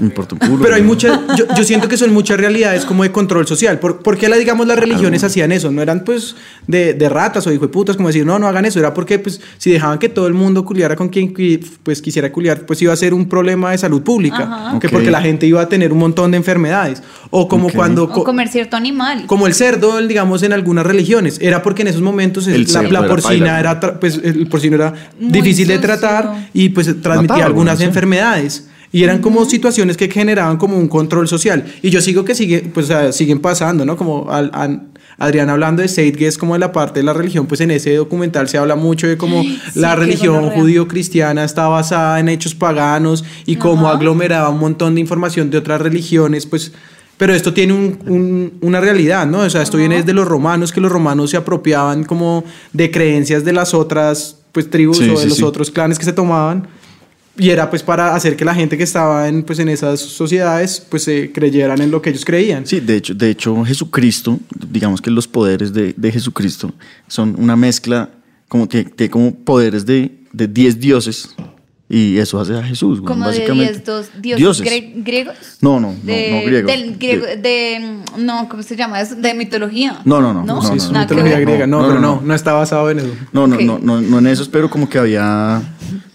Me importa un culo. Pero hay muchas, *laughs* yo, yo siento que son muchas realidades como de control social. ¿Por, por qué, la, digamos, las religiones hacían eso? No eran pues de, de ratas o hijo de putas como decir, no, no hagan eso. Era porque pues si dejaban que todo el mundo culiara con quien qui- pues quisiera culiar, pues iba a ser un problema de salud pública. Ajá. Que porque la gente iba a tener un montón de enfermedades. O como Ok. cuando... O co- comer cierto animal. como el cerdo, digamos, en algunas religiones. Era porque en esos momentos El la, la era porcina era, tra- pues el porcino era Muy difícil de sucio. tratar y pues transmitía Mataba, algunas sí. enfermedades. Y eran como situaciones que generaban como un control social. Y yo sigo que sigue, pues, o sea, siguen pasando, ¿no? Como al, al- Adrián hablando de Zeitgeist como de la parte de la religión, pues en ese documental se habla mucho de cómo Sí, la religión judío-cristiana está basada en hechos paganos y cómo aglomeraba un montón de información de otras religiones, pues... Pero esto tiene un- un- una realidad, ¿no? O sea, esto viene desde los romanos, que los romanos se apropiaban como de creencias de las otras pues, tribus Sí, o de sí, los sí. otros clanes que se tomaban Y era pues para hacer que la gente que estaba en, pues, en esas sociedades pues eh, creyeran en lo que ellos creían. Sí, de hecho, de hecho Jesucristo, digamos que los poderes de, de Jesucristo son una mezcla, como que tiene como poderes de de 10 dioses y eso hace a Jesús, güey, Como de básicamente. 10 dos dioses, gre- griegos. No, no, no, De, no griegos. del griego- De- de, no, ¿cómo se llama eso? De mitología. No, no, no, no, Sí, es no, que mitología griega. No, No, pero no, no, no. no está basado en eso. No, no, Ok. no, no, no en esos, pero como que había,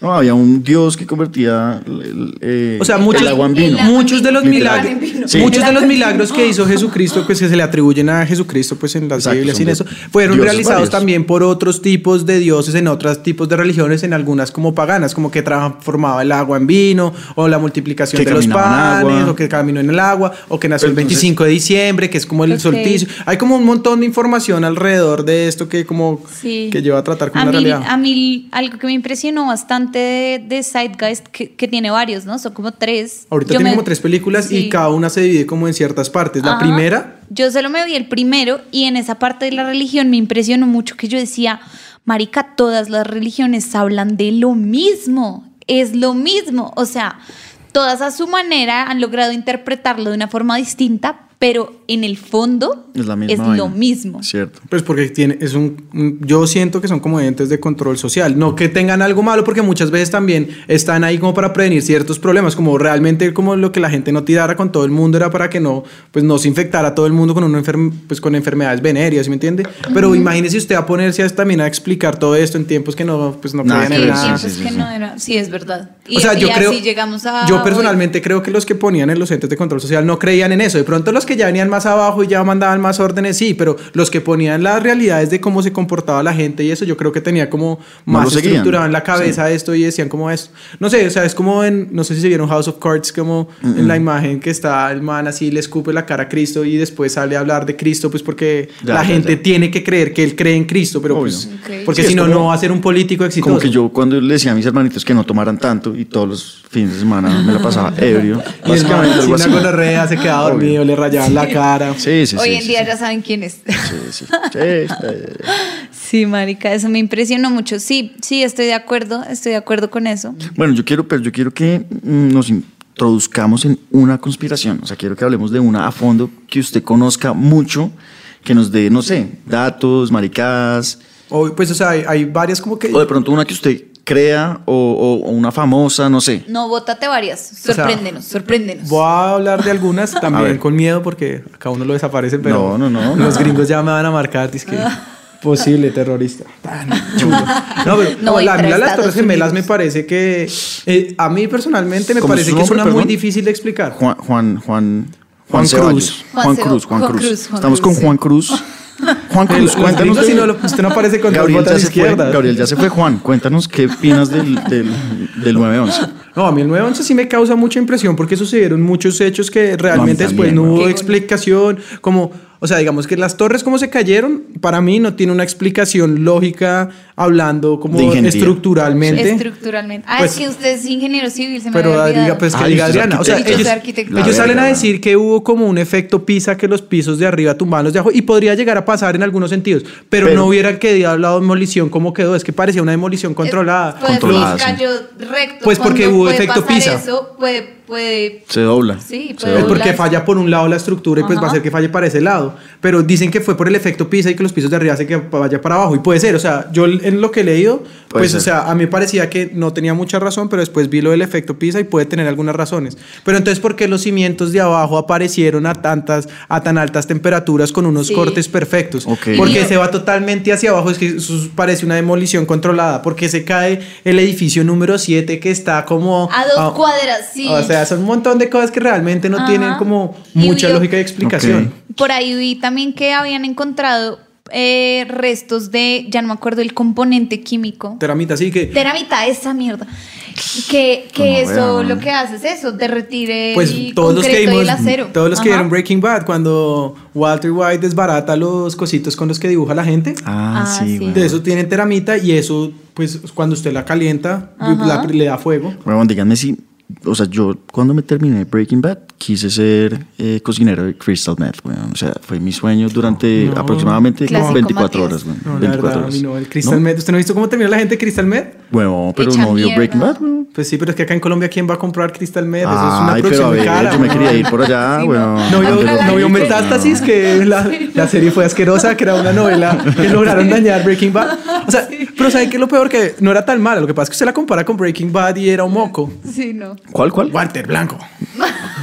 no, había un dios que convertía el, eh, O sea, muchos, el agua en vino. muchos de los milagros, Sí. muchos de El los agua- milagros que hizo Jesucristo, pues que se le atribuyen a Jesucristo, pues en las Biblias y en eso, fueron realizados varios. también por otros tipos de dioses en otros tipos de religiones, en algunas como paganas, como que transformaba el agua en vino, o la multiplicación Que de los panes, o que caminó en el agua, o que nació el Entonces- 25 de diciembre, que es como el Ok. solsticio. Hay como un montón de información alrededor de esto que como Sí. que lleva a tratar con a la mí, realidad. a mí algo que me impresionó bastante de, de Zeitgeist, que, que tiene varios, ¿no? Son como tres. Ahorita Yo tiene me- como tres películas y cada una se divide como en ciertas partes. La Ajá. primera Yo solo me vi el primero y en esa parte de la religión me impresionó mucho que yo decía, Marica, todas las religiones hablan de lo mismo, es lo mismo. O sea, todas a su manera han logrado interpretarlo de una forma distinta, pero en el fondo Es la misma es vaina. lo mismo. Cierto. Pues porque tiene, es un, yo siento que son como entes de control social, no que tengan algo malo, porque muchas veces también están ahí como para prevenir ciertos problemas, como realmente como lo que la gente no tirara con todo el mundo era para que no, pues no se infectara a todo el mundo con una enferm- pues con enfermedades venéreas, ¿sí ¿me entiende? Pero imagínese usted a ponerse a, también a explicar todo esto en tiempos que no, pues no Nada creían Sí, que no era. Es verdad. Y, o sea, yo creo. así llegamos a. yo hoy. personalmente creo que los que ponían en los entes de control social no creían en eso. De pronto los que ya venían más abajo y ya mandaban más órdenes, sí, pero los que ponían las realidades de cómo se comportaba la gente y eso, yo creo que tenía como No más seguían. estructurado en la cabeza esto y decían como esto. No sé, o sea, es como en, no sé si se vieron House of Cards, como en la imagen que está el man así, le escupe la cara a Cristo y después sale a hablar de Cristo, pues porque Ya, la ya, gente ya. tiene que creer que él cree en Cristo, pero Obvio. pues, porque Sí, si es no, no va a ser un político exitoso. Como que yo cuando le decía a mis hermanitos que no tomaran tanto y todos los fines de semana me la pasaba ebrio. *laughs* Y el man, Básicamente algo una así. gonorrea, se quedaba dormido, le la cara. Sí, sí, sí. Hoy en sí, día sí. ya saben quién es. Sí, sí, sí, sí. *laughs* Sí, marica, eso me impresionó mucho. Sí, sí, estoy de acuerdo, estoy de acuerdo con eso. Bueno, yo quiero, pero yo quiero que mm, nos introduzcamos en una conspiración. O sea, quiero que hablemos de una a fondo que usted conozca mucho, que nos dé, no sé, datos, maricadas, O, pues, o sea, hay, hay varias como que... o de pronto una que usted crea, o, o- o una famosa, no sé. No, bótate varias. sea, Sorpréndenos, sorpréndenos. Voy a hablar de algunas *laughs* también con miedo porque acá uno lo desaparece, pero No, no, no. los gringos ya me van a marcar, es que *laughs* posible terrorista. Tan *laughs* chulo. No, pero No, la, mira, las Torres Gemelas me parece que eh, a mí personalmente me ¿Cómo es parece que es una muy difícil de explicar. Juan, Juan, Juan, Juan Ceballos. Juan Cruz, Juan Juan Cruz. Cruz, Juan Estamos Cruz, con sí. Juan Cruz. Juan Cruz, los cuéntanos. si no usted no aparece con Gabriel botas ya, se fue, izquierdas. Gabriel ya se fue, Juan. Cuéntanos qué opinas del, del, del 911. No, a mí el 911 sí me causa mucha impresión porque sucedieron muchos hechos que realmente después no hubo Qué explicación, como, o sea, digamos que las torres como se cayeron, para mí no tiene una explicación lógica hablando como estructuralmente. Estructuralmente. Ah, Pues- es que usted es ingeniero civil, se me Pero diga, pues que Ah, diga Adriana. O sea, ellos, salen a decir que hubo como un efecto pisa que los pisos de arriba tumbaban los de abajo y podría llegar a pasar en algunos sentidos, pero, Pero- no hubiera quedado la demolición como quedó. Es que parecía una demolición controlada. Puede Controlada, que sí. cayó recto. Pues porque hubo efecto pasar pisa. Eso puede, puede. Se dobla. Sí, puede dobla. porque falla por un lado la estructura y pues va a Ajá. ser que falle para ese lado. Pero dicen que fue por el efecto pisa y que los pisos de arriba hace que vaya para abajo. Y puede ser, o sea, yo en lo que he leído, Puede pues, ser. o sea, a mí me parecía que no tenía mucha razón, pero después vi lo del efecto pisa y puede tener algunas razones. Pero entonces, ¿por qué los cimientos de abajo aparecieron a tantas, a tan altas temperaturas con unos Sí. cortes perfectos? Ok. Porque se va totalmente hacia abajo, es que eso parece una demolición controlada. Porque se cae el edificio número 7 que está como... A dos ah, cuadras, sí. O sea, son un montón de cosas que realmente no Ajá. tienen como mucha lógica y explicación. Por ahí vi también que habían encontrado eh, restos de, ya no me acuerdo el componente químico. Teramita, sí que. Teramita, esa mierda. Que, que eso vean. lo que hace es eso, derretir el Pues todos los que vimos, el acero. todos los que vieron Breaking Bad, cuando Walter White desbarata los cositos con los que dibuja la gente, Ah, Ah, sí, sí. güey. de eso tienen teramita y eso, pues cuando usted la calienta, la- le da fuego. Bueno, díganme si o sea, yo cuando me terminé Breaking Bad quise ser eh, cocinero de Crystal Meth, weón. O sea, fue mi sueño durante aproximadamente Clásico 24 Matías. horas, weón. No, la 24 verdad, horas. no, el Crystal ¿No? Med. ¿Usted no ha visto cómo termina la gente de Crystal Med? Bueno, pero no vio. Breaking Bad, weón. Pues sí, pero es que acá en Colombia, ¿quién va a comprar Crystal Med? Eso es una Ay, pero a ver, cara. yo me ¿no? quería ir por allá. No vio, Pero- no vio Metástasis, que la, la serie fue asquerosa, que era una novela que lograron dañar Breaking Bad. O sea, pero ¿sabe qué es lo peor? Que no era tan mala. Lo que pasa es que usted la compara con Breaking Bad y era un moco. Sí, no. ¿Cuál, cuál? Walter Blanco.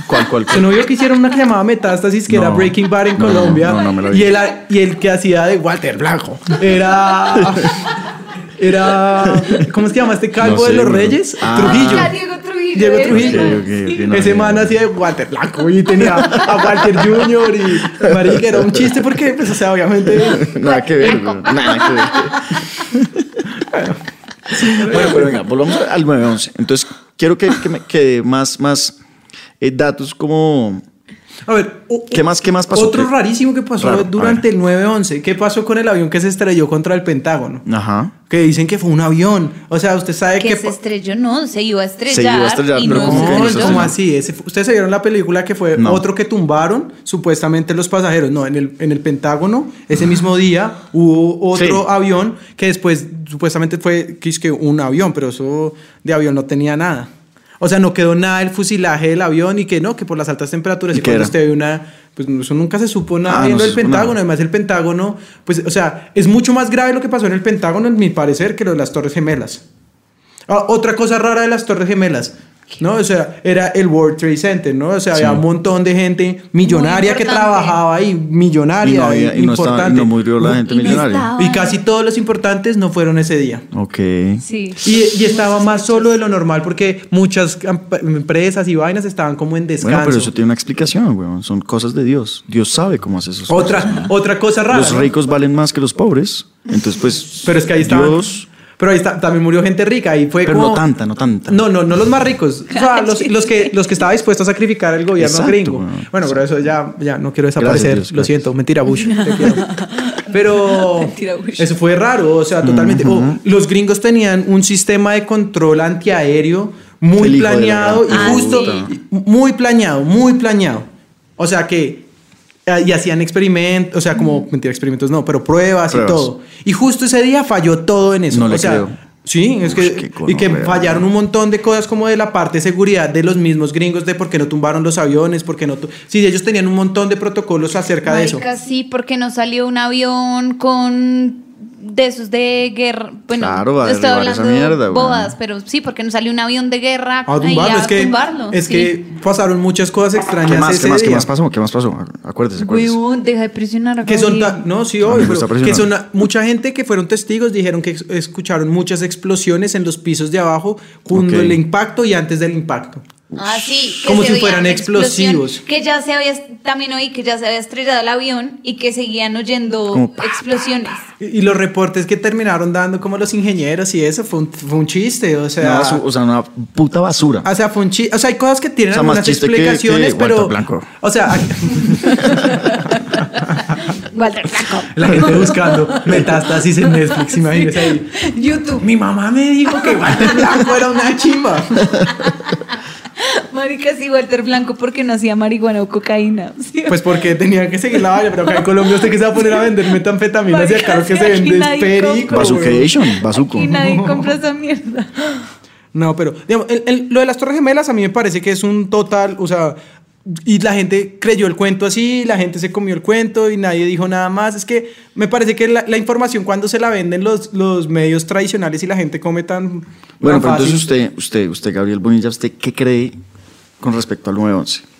¿Cuál, cuál? ¿Usted no vio que hicieron una que llamaba Metástasis, que No. era Breaking Bad en No, Colombia? no, no me vi. y, el, y el que hacía de Walter Blanco era... Era... ¿Cómo es que llama este calvo No sé, de los. Reyes? Ah. Trujillo. Diego Trujillo. Diego ¿eh? Trujillo. Ok, ok, ok, no, Ese no, man no. hacía de Walter Blanco y tenía a Walter Jr. y Marica era un chiste porque, pues, o sea, obviamente. Nada que ver, weón. Nada que ver. bueno, pero venga, volvamos al 911. Entonces, quiero que, me más, más eh, datos como... A ver, o- ¿Qué más- qué más pasó? Otro ¿Qué? rarísimo que pasó Raro, durante el 9-11. ¿Qué pasó con el avión que se estrelló contra el Pentágono? Ajá. Que dicen que fue un avión. O sea, usted sabe Que que. se estrelló, no, se iba a estrellar. Se iba a estrellar, y pero no ¿cómo No. ¿cómo así? Ese fue- Ustedes se vieron la película que fue No. otro que tumbaron, supuestamente los pasajeros. No, en el, en el Pentágono, ese mismo día hubo otro Sí. avión que después supuestamente fue que un avión, pero eso de avión no tenía nada. O sea, no quedó nada del fusilaje del avión y que no, que por las altas temperaturas ¿Y y, cuando era? usted ve una, pues eso nunca se supo nada Ah, viendo no el Pentágono. nada. Además, el Pentágono, pues, o sea, es mucho más grave lo que pasó en el Pentágono, en mi parecer, que lo de las Torres Gemelas. Ah, otra cosa rara de las Torres Gemelas, ¿no? O sea, era el World Trade Center, ¿no? O sea, Sí. había un montón de gente millonaria que importante. trabajaba ahí, millonaria, Y no, había- y no estaba- importante. y no murió la gente Y no millonaria. estaba. Y casi todos los importantes no fueron ese día. Ok. Sí. Y, y estaba más solo de lo normal porque muchas empresas y vainas estaban como en descanso. Bueno, pero eso tiene una explicación, weón. Son cosas de Dios. Dios sabe cómo hace esos otra, otra cosa rara. Los ¿no? ricos valen más que los pobres. Entonces, pues. Pero es que ahí estaban. Dios. Pero ahí está, también murió gente rica y fue Pero como... no tanta, no tanta. No, no, no los más ricos. O sea, *laughs* los, los que, los que estaba dispuesto a sacrificar el gobierno Exacto, gringo. Bueno, pero eso ya, ya no quiero desaparecer. Gracias, Dios, Lo siento, mentira, Bush. te quiero. *laughs* Pero Mentira, Bush. eso fue raro, o sea, totalmente. Oh, los gringos tenían un sistema de control antiaéreo muy planeado y Ah, justo, sí. muy planeado, muy planeado. O sea que y hacían experimentos, o sea, como mentira, experimentos no, pero pruebas, Pruebas. y todo. Y justo ese día falló todo en eso. No o le sea, creo. Sí, es que, y que fallaron un montón de cosas como de la parte de seguridad de los mismos gringos, de por qué no tumbaron los aviones, por qué no... Sí, ellos tenían un montón de protocolos acerca de eso. Sí, porque no salió un avión con de esos de guerra. Bueno, Claro, va a estoy esa hablando mierda, bobadas, weón. pero sí, porque no salió un avión de guerra A ahí tumbarlo, a es que, tumbarlo. es sí. que pasaron muchas cosas extrañas ¿Qué más? ese ¿Qué más? ¿Qué más pasó? ¿Qué más pasó? Acuérdese, acuérdese. Huevón, deja de presionar a Que son no, sí, obvio, pero que son mucha gente que fueron testigos dijeron que escucharon muchas explosiones en los pisos de abajo cuando Ok. el impacto y antes del impacto. Ah, sí. que Como si fueran explosivos. Que ya se había, también oí que ya se había estrellado el avión y que seguían oyendo Como pa, explosiones. Y, y los reportes que terminaron dando como los ingenieros y eso fue un, fue un chiste, o sea, o sea, una puta basura. o sea, fue un chiste, o sea, hay cosas que tienen O sea, algunas que- explicaciones, que pero Blanco. o sea, hay- *laughs* Walter Blanco. la gente buscando metástasis en Netflix, imagínese ahí. YouTube. Mi mamá me dijo que Walter Blanco era una chimba. *laughs* Marica, sí, Walter Blanco, porque no hacía marihuana o cocaína. Sí. Pues porque tenían que seguir la valla, pero acá en Colombia usted que se va a poner a vender metanfetamina, Marica, y claro que se vende nadie perico. Bazucation, bazuco. Aquí nadie compra esa mierda. No, pero digamos, el- el- lo de las Torres Gemelas a mí me parece que es un total, o sea, y la gente creyó el cuento así, la gente se comió el cuento y nadie dijo nada más. Es que me parece que la, la información cuando se la venden los, los medios tradicionales y la gente come tan. Bueno, tan pero fácil. entonces usted, usted, usted, Gabriel Bonilla, ¿usted qué cree con respecto al 911?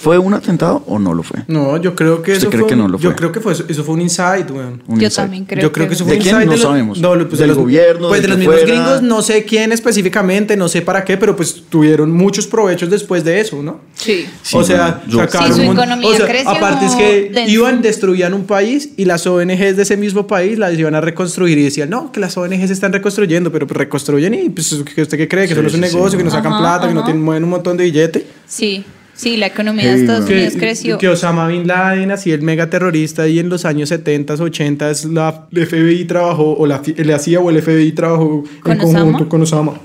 ¿Fue un atentado o no lo fue? No, yo creo que ¿Usted eso cree fue. que no lo Yo fue? creo que fue eso, eso fue un insight, weón. Un Yo insight. también creo Yo creo que eso fue ¿De un quién? insight No de los- sabemos. no, pues de ¿Del los- gobierno, Pues de los mismos fuera? gringos, no sé quién específicamente, no sé para qué, pero pues tuvieron muchos provechos después de eso, ¿no? Sí. Sí, o sea, bueno, yo- sacaron Sí, su un economía o sea, creció aparte es que denso. iban, destruían un país y las ONGs de ese mismo país las iban a reconstruir y decían, no, que las ONGs se están reconstruyendo, pero pues reconstruyen y pues ¿qué ¿usted qué cree? Que Sí, solo es un sí, sí. negocio, que no sacan Ajá, plata, que no tienen, mueven un montón de billete. Sí, sí, la economía de Heavy, Estados. Unidos Que, creció. que Osama Bin Laden, así el mega terrorista, y en los años 70, 80, la FBI trabajó, o la, la CIA o el FBI trabajó ¿Con en conjunto Osama? con Osama.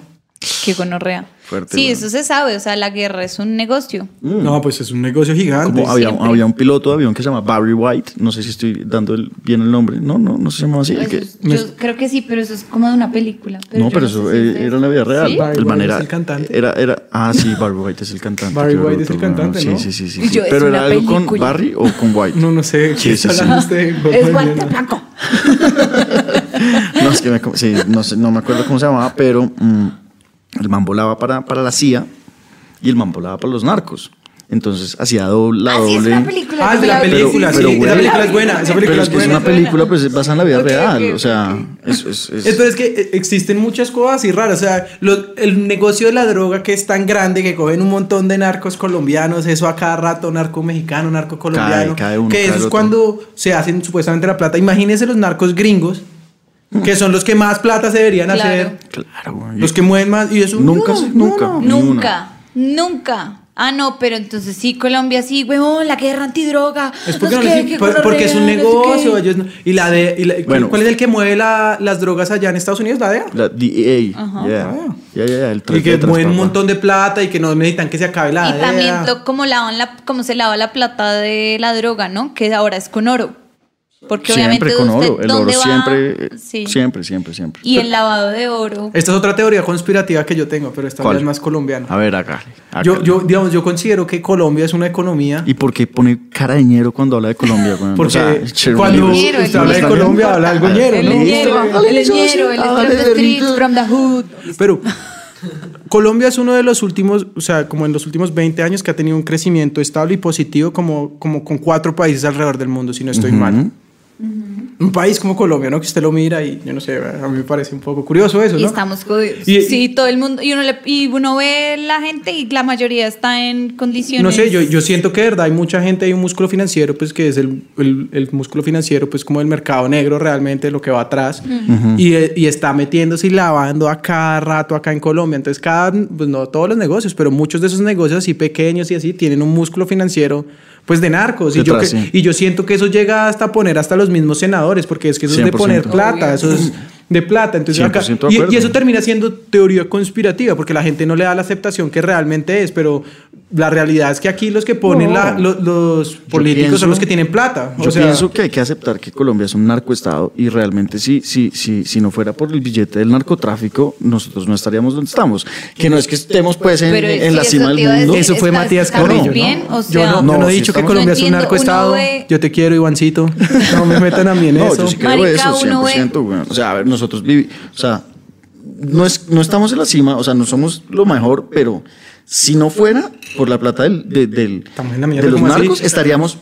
Qué gonorrea. Fuerte, Sí, weón. eso se sabe, o sea, la guerra es un negocio. No, pues es un negocio gigante. Como había, había un piloto de avión que se llama Barry White, no sé si estoy dando el- bien el nombre, no, no, no se llamaba así. el Eso que- es- yo creo que sí, pero eso es como de una película. no, yo pero sé eso si es eh, de- era en la vida real. ¿Sí? Barry El White era, es el cantante. Era, era, ah, sí, Barry White es el cantante. Barry White es el cantante, Sí, ¿no? sí, sí, sí. Y sí. yo, es Pero era algo con. Barry o con White. No, no sé. Sí, ¿qué sí, sí. hablando usted? Es guante blanco. *laughs* No, es que me, sí, no, sé, no me acuerdo cómo se llamaba, pero mm, el man volaba para, para la CIA y el man volaba para los narcos. Entonces hacía doble, la Ah, sí, es doble. una película. Ah, es de la película, Pero- sí. pero, esa película es buena. Esa película Pero es es que es buena. una película pues, basada en la vida Ok, real. ok, o sea, es, es, es- Entonces es que eh, existen muchas cosas así raras. O sea, lo- el negocio de la droga que es tan grande que cogen un montón de narcos colombianos, eso a cada rato, narco mexicano, narco colombiano. Cae, cae uno, que eso es cuando se hacen supuestamente la plata. Imagínense los narcos gringos, que son los que más plata se deberían Claro. hacer. Claro, güey. Los que mueven más. Y eso Nunca, no, sí, no, nunca. no. Nunca, nunca. Ah, no, pero entonces sí, Colombia sí, huevón, la guerra antidroga. Es porque, sé les- qué, por- qué porque es un negocio. qué. ellos no- y la de. y la- Bueno. ¿Cuál es el que mueve la- las drogas allá en Estados Unidos? La DEA. La DEA. Ajá. Yeah. Ah. Ya, ya, ya. El Y que mueven un montón de plata y que no necesitan que se acabe la Y DEA. también lo, como lavan la, como se lava la plata de la droga, ¿no? Que ahora es con oro. Porque Siempre obviamente con usted, oro. El oro siempre, Sí. siempre, siempre, siempre. Y el lavado de oro. Esta es otra teoría conspirativa que yo tengo, pero esta ¿Cuál? es más colombiana. A ver, acá. Yo, yo, digamos, yo considero que Colombia es una economía. ¿Y por qué pone cara de ñero cuando habla de Colombia? Porque O sea, cuando El ñero, el usted habla de. Colombia, habla algo ñero, El ¿no? ñero, el ñero, el the from the hood. Pero Colombia es uno de los últimos, o sea, como en los últimos 20 años que ha tenido un crecimiento estable y positivo como, como con cuatro países alrededor del mundo, si no estoy mal. Un país como Colombia, ¿no? Que usted lo mira y yo no sé, a mí me parece un poco curioso eso, Y ¿no? estamos jodidos. Y- sí, todo el mundo. Y uno, le- y uno ve la gente y la mayoría está en condiciones. No sé, yo, yo siento que de verdad hay mucha gente, hay un músculo financiero, pues que es el, el, el músculo financiero, pues como el mercado negro realmente, lo que va atrás, y, eh, y está metiéndose y lavando a cada rato acá en Colombia. Entonces, cada, pues no todos los negocios, pero muchos de esos negocios así pequeños y así tienen un músculo financiero, pues de narcos. Y yo, Detrás, que- sí. y yo siento que eso llega hasta poner hasta los mismos senadores, porque es que eso es de 100%. poner plata, eso es de plata. Entonces, acá- 100% de y, y eso termina siendo teoría conspirativa, porque la gente no le da la aceptación que realmente es, pero la realidad es que aquí los que ponen No. la- lo- los Yo políticos pienso- son los que tienen plata. Yo o sea, pienso que hay que aceptar que Colombia es un narcoestado y realmente si, si, si, si no fuera por el billete del narcotráfico, nosotros no estaríamos donde estamos. Que no es que estemos pues en, Pero en sí, la cima te del mundo. decir. eso fue ¿Estás- Matías Carrillo. bien? ¿no? O yo sea- no, yo no No, he dicho que Colombia No es un narcoestado. ve- Yo te quiero, Ivancito. No me metan a mí en No, eso. yo sí creo Marica, eso, uno ve- 100%. güey. O sea, a ver, nosotros vivimos, o sea, no, es, no estamos en la cima, o sea, no somos lo mejor, pero si no fuera por la plata del, de, del- los narcos, estaríamos,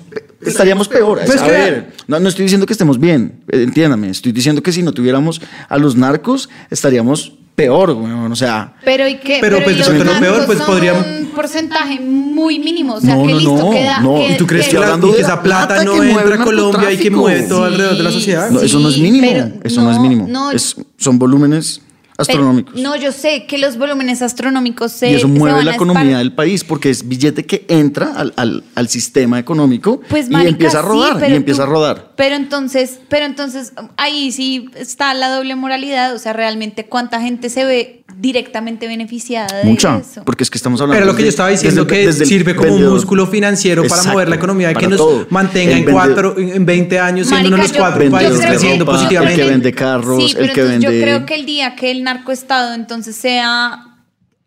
estaríamos peor. Pues a que- ver, no, no estoy diciendo que estemos bien, eh, entiéndame, estoy diciendo que si no tuviéramos a los narcos, estaríamos peor, güey. O sea, Pero ¿y qué? Pero, pues, ¿y los peor, pues, son podríamos- un porcentaje muy mínimo, o sea, No, que no, listo no, queda no. que- ¿Y tú crees que- que, la- hablando de que esa plata, plata no entra a Colombia y que mueve todo Sí, alrededor de la sociedad? no, eso no es mínimo, pero eso no, es mínimo, no. Es- son volúmenes Pero- astronómicos. no, yo sé que los volúmenes astronómicos se y eso se mueve van la economía del país porque es billete que entra al, al- al sistema económico Pues, y marica, empieza a rodar pero y empieza tú- a rodar. Pero entonces, pero entonces ahí sí está la doble moralidad, o sea, realmente cuánta gente se ve directamente beneficiada de Mucha, eso. porque es que estamos hablando Pero lo que desde- yo estaba diciendo desde que desde sirve como un músculo financiero para mover la economía y que nos todo. mantenga El en vendedor- cuatro, en 20 años siendo uno de los Marica, yo- cuatro países creciendo positivamente. el que vende carros, Sí, el que vende- yo creo que el día que el narcoestado entonces sea,